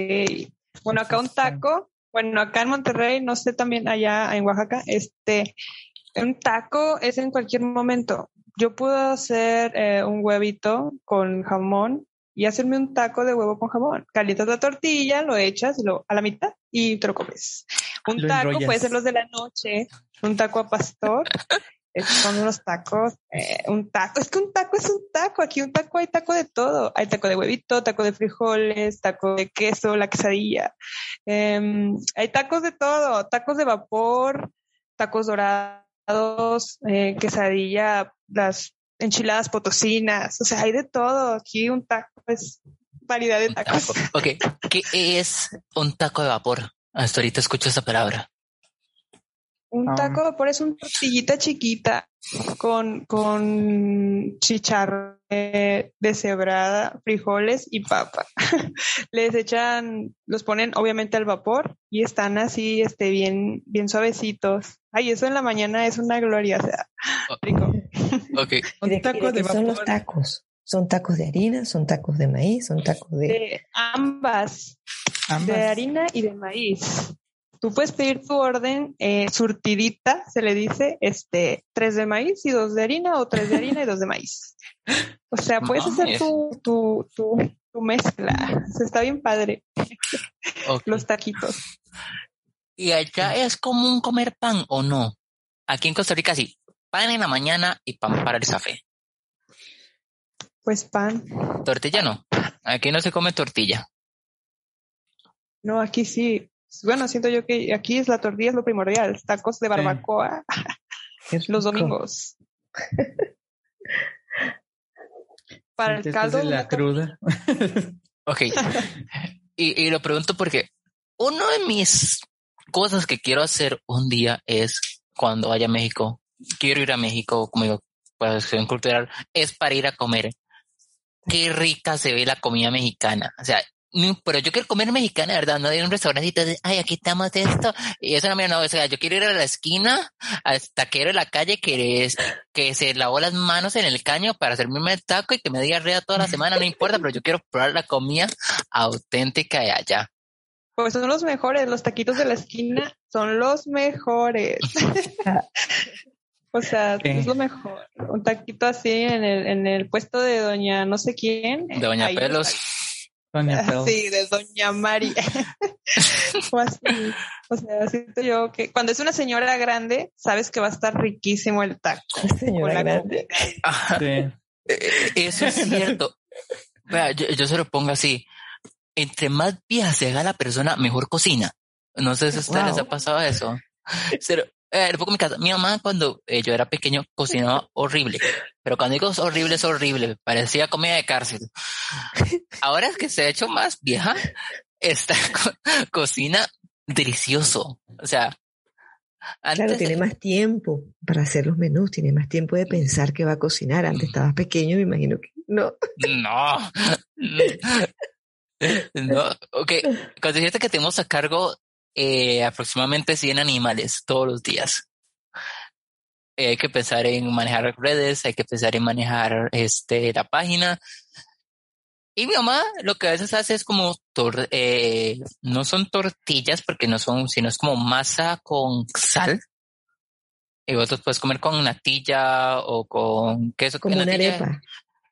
Bueno, acá un taco, bueno, acá en Monterrey, no sé también allá en Oaxaca, este, un taco es en cualquier momento. Yo puedo hacer eh, un huevito con jamón y hacerme un taco de huevo con jamón. Calientas la tortilla, lo echas lo, a la mitad y te lo comes. Un taco puede ser los de la noche, un taco a pastor. Son unos tacos, eh, un taco, es que un taco es un taco, aquí un taco hay taco de todo, hay taco de huevito, taco de frijoles, taco de queso, la quesadilla, em, hay tacos de todo, tacos de vapor, tacos dorados, eh, quesadilla, las enchiladas potosinas, o sea, hay de todo, aquí un taco es variedad de tacos. Ok, ¿qué es un taco de vapor? Hasta ahorita escucho esa palabra. Un ah. taco de vapor es una tortillita chiquita con, con chicharrón deshebrada, frijoles y papa. Les echan, los ponen obviamente al vapor y están así, este, bien, bien suavecitos. Ay, eso en la mañana es una gloria, o sea, rico. Ok. Un taco de, vapor. Son los tacos. Son tacos de harina, son tacos de maíz, son tacos de... ambas, de harina y de maíz. Tú puedes pedir tu orden eh, surtidita, se le dice, este, tres de maíz y dos de harina o tres de harina y dos de maíz. O sea, puedes hacer tu, tu, tu, tu mezcla. Se está bien padre. Los taquitos. ¿Y allá es común comer pan o no? Aquí en Costa Rica sí. Pan en la mañana y pan para el café. Pues pan. Tortilla no. Aquí no se come tortilla. No, aquí sí. Bueno, siento yo que aquí es la tortilla es lo primordial. Tacos de barbacoa los domingos. Para el caldo. De la cruda. ok. Y, y lo pregunto porque uno de mis cosas que quiero hacer un día es cuando vaya a México. Quiero ir a México, como digo, para acción cultural, es para ir a comer qué rica se ve la comida mexicana. O sea, pero yo quiero comer mexicana, ¿verdad? No de un restaurantito de, ay, aquí estamos esto. Y eso no, no, o sea, yo quiero ir a la esquina, hasta quiero en la calle que, es, que se lavó las manos en el caño para hacerme un taco y que me diga arriba toda la semana, no importa, pero yo quiero probar la comida auténtica de allá. Pues son los mejores, los taquitos de la esquina son los mejores. O sea, es lo mejor. Un taquito así en el, en el puesto de doña no sé quién. De doña Pelos. Doña. Sí, de doña Mari. o, así. o sea, siento yo que cuando es una señora grande, sabes que va a estar riquísimo el taco. Señora grande. Sí. Eh, eso es cierto. yo, yo se lo pongo así. Entre más vieja se haga la persona, mejor cocina. No sé si a ustedes les ha pasado eso. Pero, eh, mi casa. Mi mamá cuando eh, yo era pequeño cocinaba horrible, pero cuando digo horrible es horrible, parecía comida de cárcel. Ahora es que se ha hecho más vieja, esta cocina delicioso. O sea, claro, tiene más tiempo para hacer los menús, tiene más tiempo de pensar que va a cocinar. Antes estabas pequeño, me imagino que no. No. no. Ok, considera que tenemos a cargo eh, aproximadamente 100 animales todos los días. Eh, hay que pensar en manejar redes, hay que pensar en manejar este, la página. Y mi mamá lo que a veces hace es como, eh, no son tortillas porque no son, sino es como masa con sal. Y vosotros puedes comer con natilla o con queso. Como una arepa.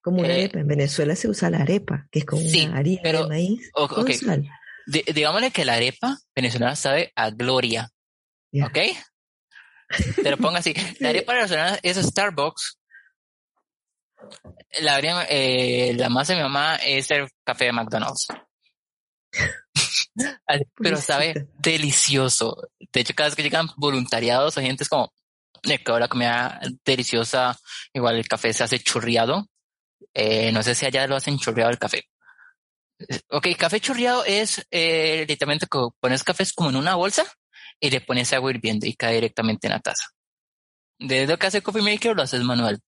Como una arepa. En Venezuela se usa la arepa, que es como una harina de maíz con sal digámosle que la arepa venezolana sabe a gloria. ¿Ok? Te lo pongo así. La arepa venezolana es Starbucks. La, eh, la masa de mi mamá es el café de McDonald's. Pero sabe delicioso. De hecho, cada vez que llegan voluntariados o gente es como, de que la comida deliciosa, igual el café se hace churriado. Eh, no sé si allá lo hacen churriado el café. Ok, café chorreado es eh, literalmente que pones café como en una bolsa y le pones agua hirviendo y cae directamente en la taza. De lo que hace Coffee Maker lo haces manual.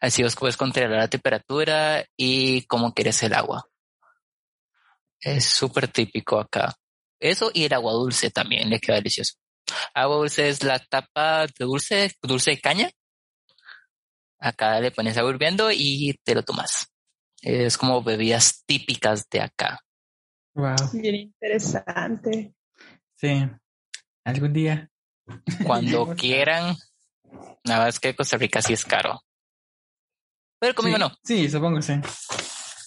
Así vos puedes controlar la temperatura y cómo quieres el agua. Es súper típico acá. Eso y el agua dulce también le queda delicioso. Agua dulce es la tapa de dulce, dulce de caña. Acá le pones agua hirviendo y te lo tomas. Es como bebidas típicas de acá. Wow. Bien interesante. Sí, algún día. Cuando quieran. Nada más que Costa Rica sí es caro. Pero conmigo no. Sí, supongo sí.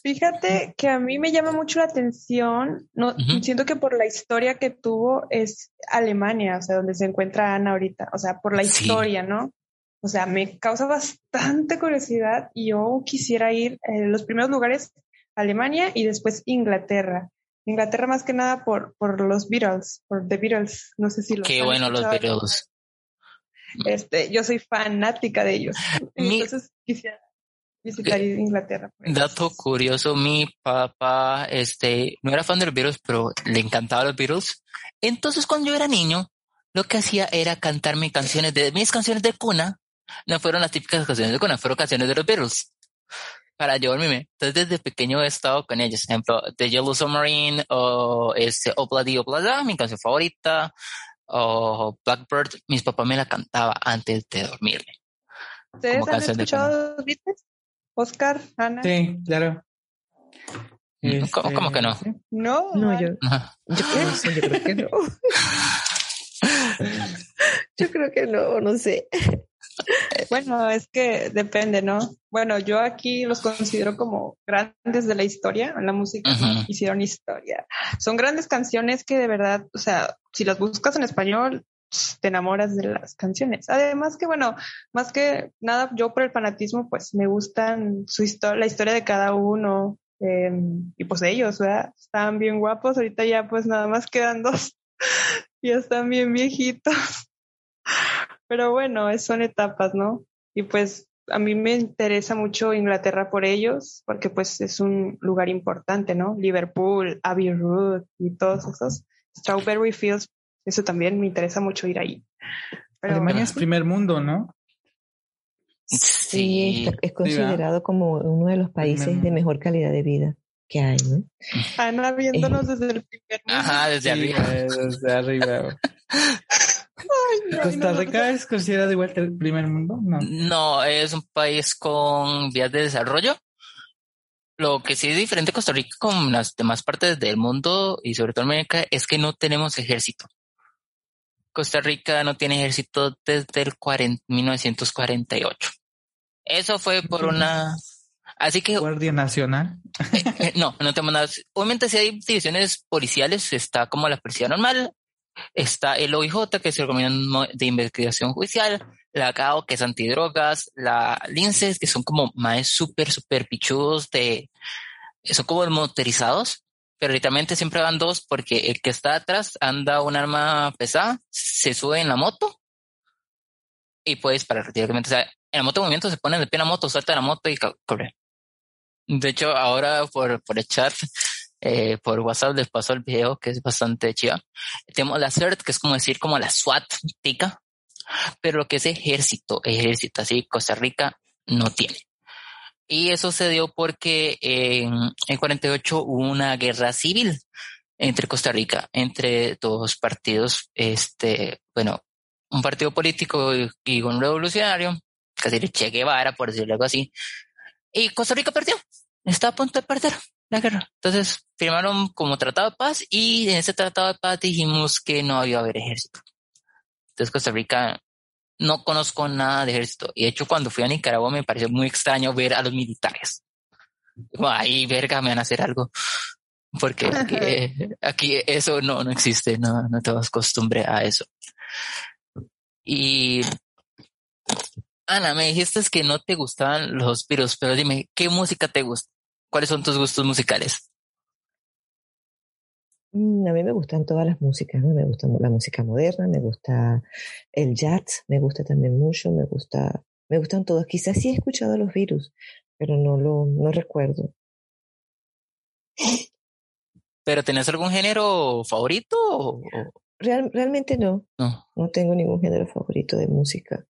Fíjate que a mí me llama mucho la atención, no, siento que por la historia que tuvo es Alemania, o sea, donde se encuentra Ana ahorita, o sea, por la historia, ¿no? O sea, me causa bastante curiosidad y yo quisiera ir en los primeros lugares, Alemania y después Inglaterra. Inglaterra más que nada por, por los Beatles, por The Beatles. No sé si los Qué bueno los Beatles. Este, yo soy fanática de ellos. Entonces quisiera visitar Inglaterra. Pues. Dato curioso, mi papá este, no era fan de los Beatles, pero le encantaban los Beatles. Entonces cuando yo era niño, lo que hacía era cantarme canciones de mis canciones de cuna no fueron las típicas canciones de Conan, fueron canciones de los Beatles para llevarme. Entonces desde pequeño he estado con ellos. Por ejemplo, The Yellow Submarine o este Obladi Oblada, mi canción favorita, o Blackbird, mis papás me la cantaba antes de dormirme. ¿Ustedes han escuchado los Beatles? Oscar, Ana. Sí, claro. ¿Cómo, que no? No, no, yo, yo, yo creo que no. yo creo que no, no sé. Bueno, es que depende, ¿no? Bueno, yo aquí los considero como grandes de la historia, en la música, hicieron historia. Son grandes canciones que de verdad, o sea, si las buscas en español, te enamoras de las canciones. Además que, bueno, más que nada, yo por el fanatismo, pues me gustan su historia, la historia de cada uno. Em, y pues ellos, ¿verdad? Están bien guapos, ahorita ya pues nada más quedan dos, ya están bien viejitos. Pero bueno, son etapas, ¿no? Y pues a mí me interesa mucho Inglaterra por ellos, porque pues es un lugar importante, ¿no? Liverpool, Abbey Road y todos esos. Strawberry Fields, eso también me interesa mucho ir ahí. Alemania es primer mundo, ¿no? Sí, es considerado como uno de los países de mejor calidad de vida que hay, ¿no? Ana viéndonos eh, desde el primer mundo. Ajá, desde arriba. Desde arriba. ¿Costa Rica es considerado igual que el primer mundo? No. no, es un país con vías de desarrollo. Lo que sí es diferente Costa Rica con las demás partes del mundo y sobre todo América es que no tenemos ejército. Costa Rica no tiene ejército desde el 1948. Eso fue por una... Así que... Guardia Nacional. Eh, eh, no, no tenemos nada. Obviamente si hay divisiones policiales, está como la policía normal, Está el OIJ, que es el Gobierno de Investigación Judicial, la CAO, que es antidrogas, la LINCES, que son como más súper, súper pichudos de, son como motorizados, pero literalmente siempre van dos porque el que está atrás anda un arma pesada, se sube en la moto y puedes parar directamente. O sea, en la moto de movimiento se pone de pie en la moto, salta la moto y corre. De hecho, ahora por, por el chat eh, por WhatsApp les paso el video que es bastante chida. Tenemos la CERT, que es como decir como la SWAT tica, pero lo que es ejército, ejército así, Costa Rica no tiene. Y eso se dio porque en, en 48 hubo una guerra civil entre Costa Rica, entre dos partidos, este, bueno, un partido político y, un revolucionario, casi Che Guevara, por decirlo algo así, y Costa Rica perdió, está a punto de perder la guerra. Entonces firmaron como tratado de paz y en ese tratado de paz dijimos que no había haber ejército. Entonces Costa Rica no conozco nada de ejército. Y de hecho cuando fui a Nicaragua me pareció muy extraño ver a los militares. Ahí, verga, me van a hacer algo. Porque aquí, eso no, no existe, no, no te vas costumbre a eso. Y Ana, me dijiste que no te gustaban los virus, pero dime, ¿qué música te gusta? ¿Cuáles son tus gustos musicales? Mm, a mí me gustan todas las músicas, ¿no? Me gusta la música moderna, me gusta el jazz, me gusta también mucho, me gusta, me gustan todas. Quizás sí he escuchado los virus, pero no lo, no recuerdo. ¿Pero tenés algún género favorito? realmente no. no. No tengo ningún género favorito de música.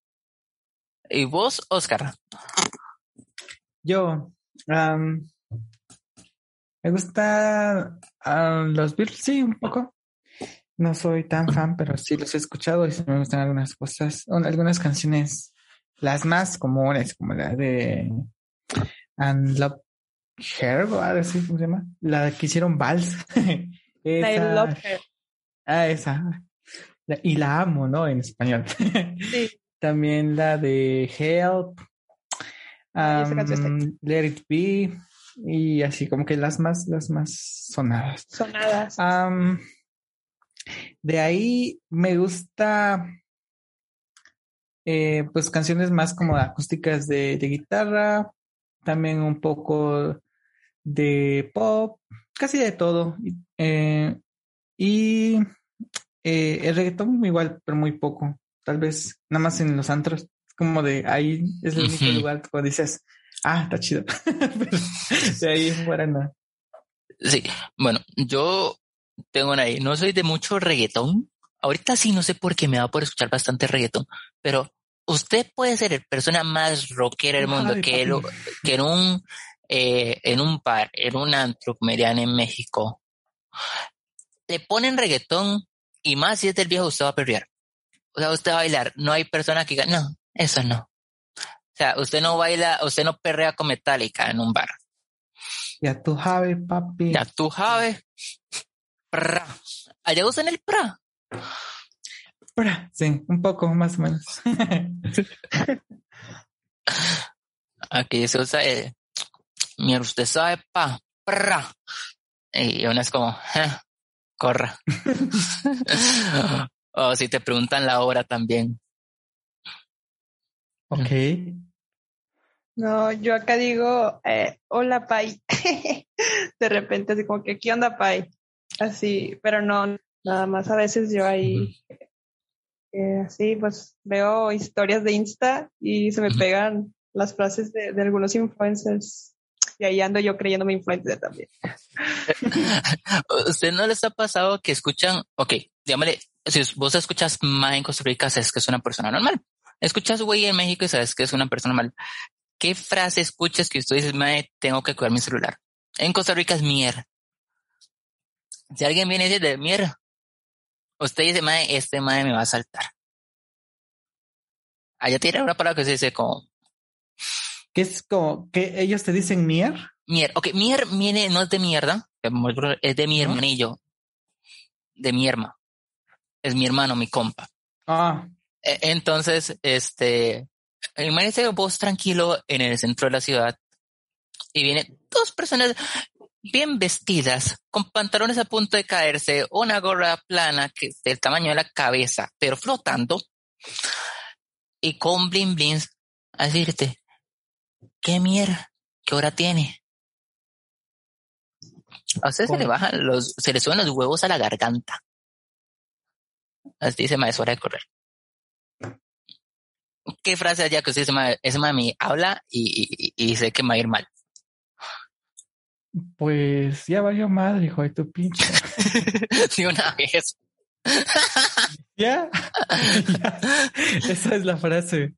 ¿Y vos, Oscar? Yo, me gusta los Beatles, sí, un poco. No soy tan fan, pero sí los he escuchado y me gustan algunas cosas, algunas canciones, las más comunes, como la de And Love Her, así ¿cómo se llama? La que hicieron Vals. esa, Love Her. Ah, esa. y la amo, ¿no? En español. Sí. También la de Help. Um, Let It Be. Y así como que las más, las más sonadas. Sonadas. de ahí me gusta eh, pues canciones más como acústicas de, de guitarra, también un poco de pop, casi de todo. Eh, y eh, el reggaetón igual, pero muy poco. Tal vez nada más en los antros. Es como de ahí es el único lugar cuando dices, ah, está chido. de ahí fuera. Sí, bueno, yo tengo una ahí. No soy de mucho reggaetón. Ahorita sí no sé por qué me da por escuchar bastante reggaetón, pero usted puede ser el persona más rockera del mundo que, que en un eh, en un par, en un antro mediano en México, te ponen reggaetón y más si es del viejo, usted va a perrear. O sea, usted va a bailar. No hay persona que diga, no, eso no. O sea, usted no baila, usted no perrea con metálica en un bar. Ya tú sabes, papi. Ya tú sabes. Pra. Allá usan el pra. Pra, sí, un poco más o menos. Aquí se usa el, mira, usted sabe, pa, pra. Y uno es como, eh, corra. o si te preguntan la hora también. Ok. No, yo acá digo, eh, hola, Pai. de repente, así como que, ¿qué onda, Pai? Así, pero no, nada más a veces yo ahí, eh, así, pues veo historias de Insta y se me pegan las frases de, de algunos influencers y ahí ando yo creyéndome influencer también. ¿Usted no les ha pasado que escuchan, ok, dígame, si vos escuchas más en Costa Rica, sabes que es una persona normal. Escuchas güey en México y sabes que es una persona normal. ¿Qué frase escuchas que usted dice, mae, tengo que cuidar mi celular? En Costa Rica es mierda. Si alguien viene y dice de mierda, usted dice, mae, este mae me va a saltar. Allá tiene una palabra que se dice como, que es como que ellos te dicen mier. Mier, ok, mier viene, no es de mierda, es de mi hermanillo, de mi hermano. Es mi hermano, mi compa. Ah. E, entonces, este, imagínese vos tranquilo en el centro de la ciudad y vienen dos personas bien vestidas, con pantalones a punto de caerse, una gorra plana que es del tamaño de la cabeza, pero flotando, y con blin blins a decirte, ¿Qué mierda? ¿Qué hora tiene? A usted se le bajan los, se le suben los huevos a la garganta. Así dice, ma, es hora de correr. ¿Qué frase allá que usted dice, mami habla y, y, sé que me va a ir mal? Pues ya valió madre, hijo de tu pinche. sí, una vez. ¿Ya? Esa es la frase.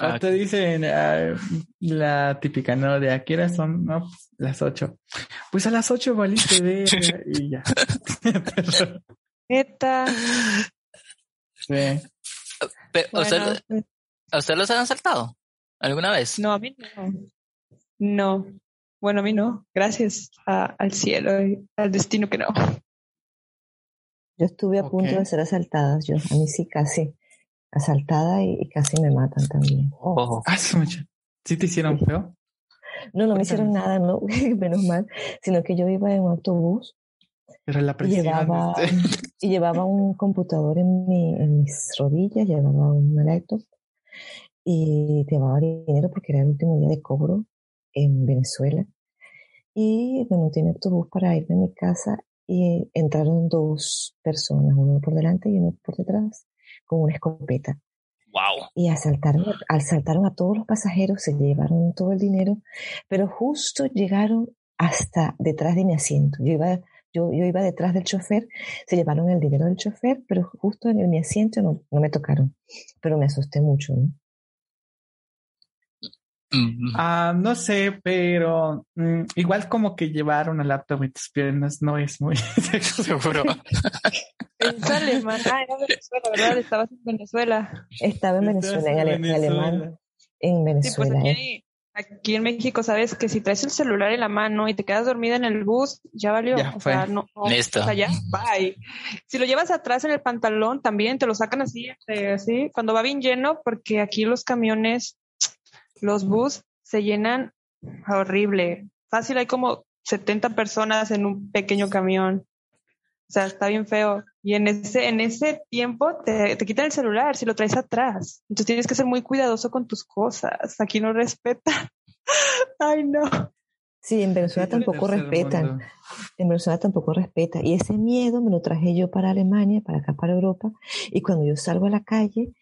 Ah, te dicen ah, la típica, ¿no? De aquí qué son, no, pues, las ocho. Pues a las ocho valiste de y ya. Neta. Sí. ¿A usted los han saltado alguna vez? No, a mí no. No. Bueno, a mí no. Gracias al cielo y al destino que no. Yo estuve a punto de ser asaltada. Yo, a mí sí casi asaltada y, casi me matan también. Oh. Ah, ¿Sí te hicieron feo? No, no me hicieron nada, no, menos mal, sino que yo iba en un autobús Pero la y llevaba, y llevaba un computador en, mi, en mis rodillas, llevaba un laptop y llevaba dinero porque era el último día de cobro en Venezuela. Y me monté en autobús para ir a mi casa y entraron dos personas, uno por delante y uno por detrás con una escopeta. Wow. Y asaltaron, asaltaron a todos los pasajeros, se llevaron todo el dinero, pero justo llegaron hasta detrás de mi asiento. Yo iba, yo, yo iba detrás del chofer, se llevaron el dinero del chofer, pero justo en mi asiento no, no me tocaron. Pero me asusté mucho, ¿no? Ah, no sé, pero mm, igual como que llevar una laptop en tus piernas no es muy seguro. Es alemán. Ah, era Venezuela, ¿verdad? Estabas en Venezuela. Estaba en Venezuela, en, alemán. En Venezuela. Sí, pues aquí, en México, sabes que si traes el celular en la mano y te quedas dormida en el bus, ya valió. o sea, no, Listo. O sea, ya, bye. Si lo llevas atrás en el pantalón, también te lo sacan así, este, así, cuando va bien lleno, porque aquí los camiones, los bus se llenan horrible. Fácil, hay como 70 personas en un pequeño camión. O sea, está bien feo. Y en ese, en ese tiempo te, te quitan el celular si lo traes atrás. Entonces tienes que ser muy cuidadoso con tus cosas. Aquí no respeta. Ay, no. Sí, en Venezuela tampoco respetan. En Venezuela tampoco respeta. Y ese miedo me lo traje yo para Alemania, para acá, para Europa. Y cuando yo salgo a la calle,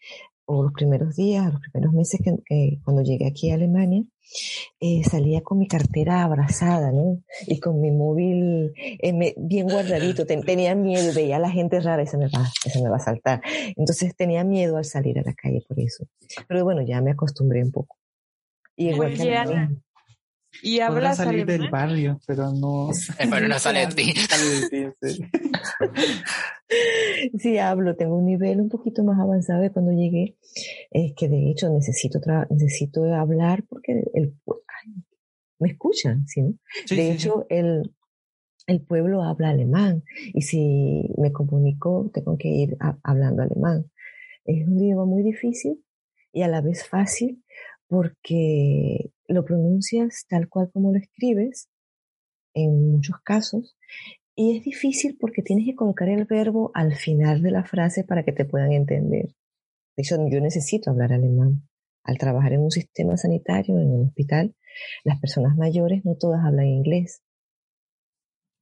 o los primeros días, los primeros meses que, cuando llegué aquí a Alemania, eh, salía con mi cartera abrazada, ¿no? Y con mi móvil eh, bien guardadito. tenía miedo, veía a la gente rara y se me, va, se me va a saltar. Entonces tenía miedo al salir a la calle por eso. Pero bueno, ya me acostumbré un poco. Y igual que y hablas salir del barrio, pero no. pero no sale de ti. sí. hablo, tengo un nivel un poquito más avanzado de cuando llegué. Es que de hecho necesito necesito hablar porque el, me escuchan, ¿sí? de hecho, el, el pueblo habla alemán y si me comunico tengo que ir hablando alemán. Es un idioma muy difícil y a la vez fácil porque lo pronuncias tal cual como lo escribes, en muchos casos, y es difícil porque tienes que colocar el verbo al final de la frase para que te puedan entender. De hecho, yo necesito hablar alemán. Al trabajar en un sistema sanitario, en un hospital, las personas mayores no todas hablan inglés.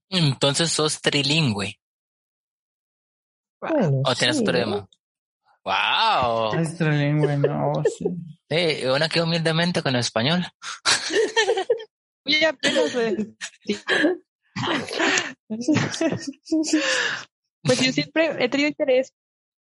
Entonces sos trilingüe. Bueno, ¿O tienes sí, problema? ¡Wow! Es trilingüe, no, sí. Eh, una que humildemente con el español. Apenas. pues yo siempre he tenido interés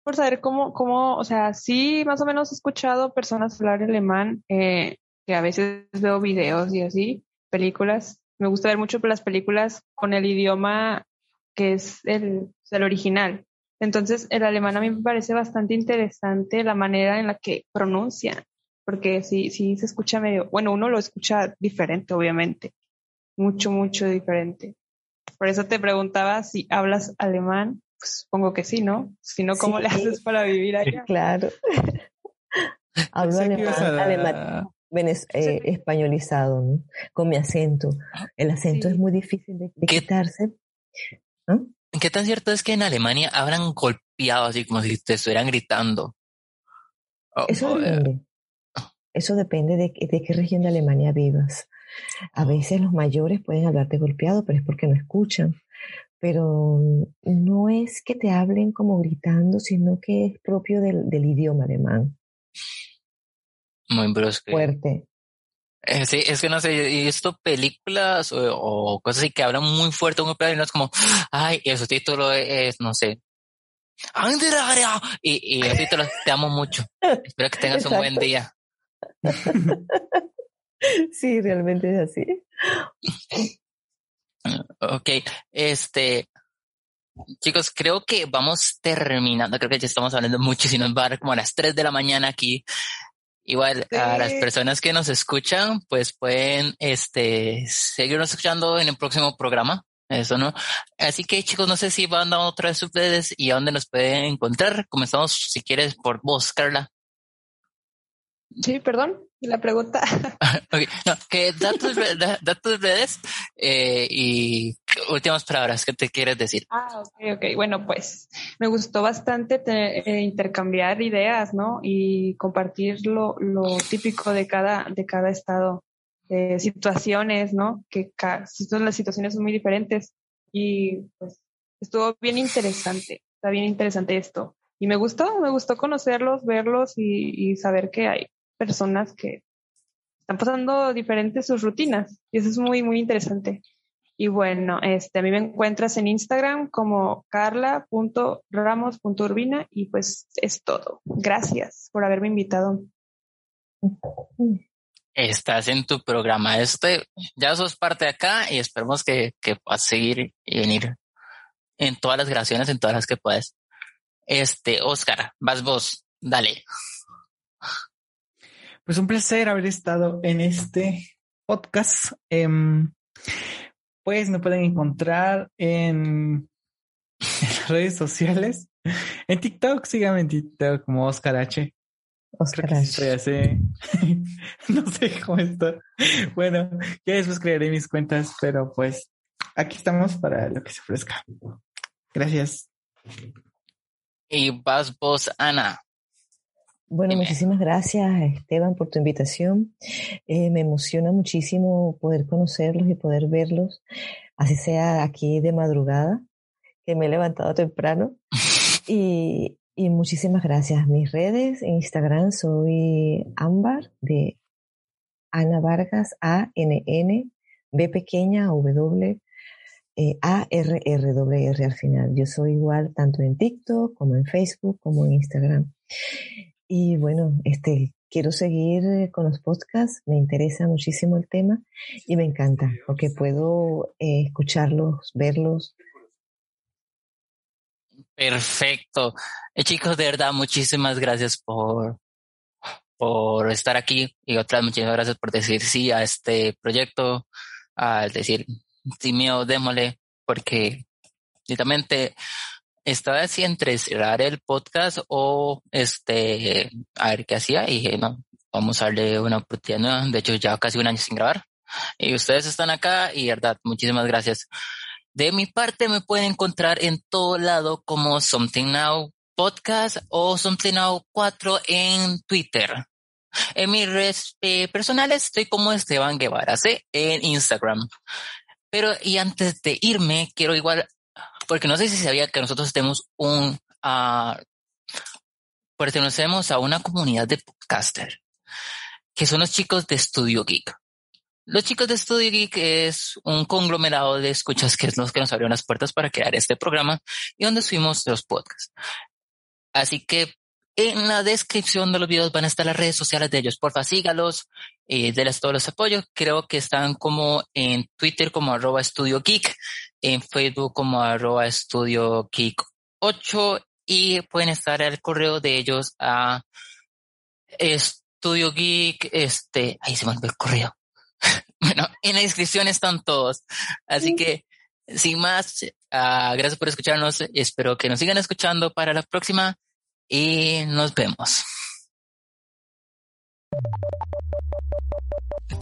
por saber cómo, cómo, o sea, sí, más o menos he escuchado personas hablar alemán, eh, que a veces veo videos y así, películas. Me gusta ver mucho las películas con el idioma que es el, el original. Entonces, el alemán a mí me parece bastante interesante la manera en la que pronuncian porque sí, sí se escucha medio, bueno, uno lo escucha diferente, obviamente, mucho, mucho diferente. Por eso te preguntaba si hablas alemán, pues supongo que sí, ¿no? Si no, ¿cómo le haces para vivir allá? Claro. Hablo alemán, eh, españolizado, ¿no? con mi acento. El acento es muy difícil de, quitarse. ¿Ah? ¿Qué tan cierto es que en Alemania habrán golpeado así como si te estuvieran gritando? Eso depende. Eso depende de, de, qué región de Alemania vivas. A veces los mayores pueden hablarte golpeado, pero es porque no escuchan. Pero no es que te hablen como gritando, sino que es propio del, del idioma alemán. Muy brusco. Fuerte. Eh, sí, es que no sé, he visto películas o, cosas así que hablan muy fuerte un y no es como, ay, y su título es, no sé. Y, y el título, te amo mucho. Espero que tengas un buen día. Sí, realmente es así. Ok, este, chicos, creo que vamos terminando. Creo que ya estamos hablando mucho, si nos va a dar como a las 3 de la mañana aquí. Igual a las personas que nos escuchan, pues pueden este seguirnos escuchando en el próximo programa. Eso, ¿no? Así que chicos, no sé si van a otra vez ustedes y a dónde nos pueden encontrar. Comenzamos, si quieres, por vos, Carla. Sí, perdón, la pregunta. okay. no, que datos, datos redes eh, y últimas palabras, ¿qué te quieres decir? Ah, ok, ok. Bueno, pues me gustó bastante eh, intercambiar ideas, ¿no? Y compartir lo, lo típico de cada, de cada estado, eh, situaciones, ¿no? Que las situaciones son muy diferentes y pues estuvo bien interesante, está bien interesante esto. Y me gustó, me gustó conocerlos, verlos y, y saber que hay personas que están pasando diferentes sus rutinas y eso es muy, muy interesante. Y bueno, este, a mí me encuentras en Instagram como carla.ramos.urbina y pues es todo. Gracias por haberme invitado. Estás en tu programa. Este, ya sos parte de acá y esperemos que, que puedas seguir y venir en todas las grabaciones, en todas las que puedas. Este, Oscar, vas vos, dale. Pues un placer haber estado en este podcast. Em, pues me pueden encontrar en, las redes sociales. En TikTok, síganme en TikTok como Oscar H. Oscar H. así. no sé cómo está. Bueno, ya después crearé mis cuentas, pero pues aquí estamos para lo que se ofrezca. Gracias. Y vas vos, Ana. Bueno, muchísimas gracias Esteban por tu invitación. Eh, me emociona muchísimo poder conocerlos y poder verlos, así sea aquí de madrugada, que me he levantado temprano. Y, y muchísimas gracias. Mis redes en Instagram soy Ámbar de Ana Vargas, A N N B pequeña W eh, A R R W R al final. Yo soy igual tanto en TikTok como en Facebook como en Instagram. Y bueno, este, quiero seguir eh, con los podcasts, me interesa muchísimo el tema y me encanta porque puedo eh, escucharlos, verlos. Perfecto. Eh, chicos, de verdad, muchísimas gracias por, por estar aquí y otras muchísimas gracias por decir sí a este proyecto, al decir, sí mío, démosle, porque literalmente estaba así entre cerrar el podcast o este, a ver qué hacía y dije, no, vamos a darle una oportunidad De hecho, ya casi un año sin grabar. Y ustedes están acá y verdad, muchísimas gracias. De mi parte me pueden encontrar en todo lado como Something Now Podcast o Something Now 4 en Twitter. En mis redes eh, personales estoy como Esteban Guevara, ¿sí? En Instagram. Pero y antes de irme, quiero igual porque no sé si sabía que nosotros tenemos un, uh, pertenecemos a una comunidad de podcaster, que son los chicos de Studio Geek. Los chicos de Studio Geek es un conglomerado de escuchas que es los que nos abrieron las puertas para crear este programa y donde subimos los podcasts. Así que en la descripción de los videos van a estar las redes sociales de ellos. Porfa, sígalos, eh, denles todos los apoyos. Creo que están como en Twitter como arroba Studio Geek en Facebook como arroba estudio geek 8 y pueden estar al correo de ellos a estudio geek, este, ahí se me olvidó el correo. bueno, en la descripción están todos. Así que, sin más, uh, gracias por escucharnos. Espero que nos sigan escuchando para la próxima y nos vemos.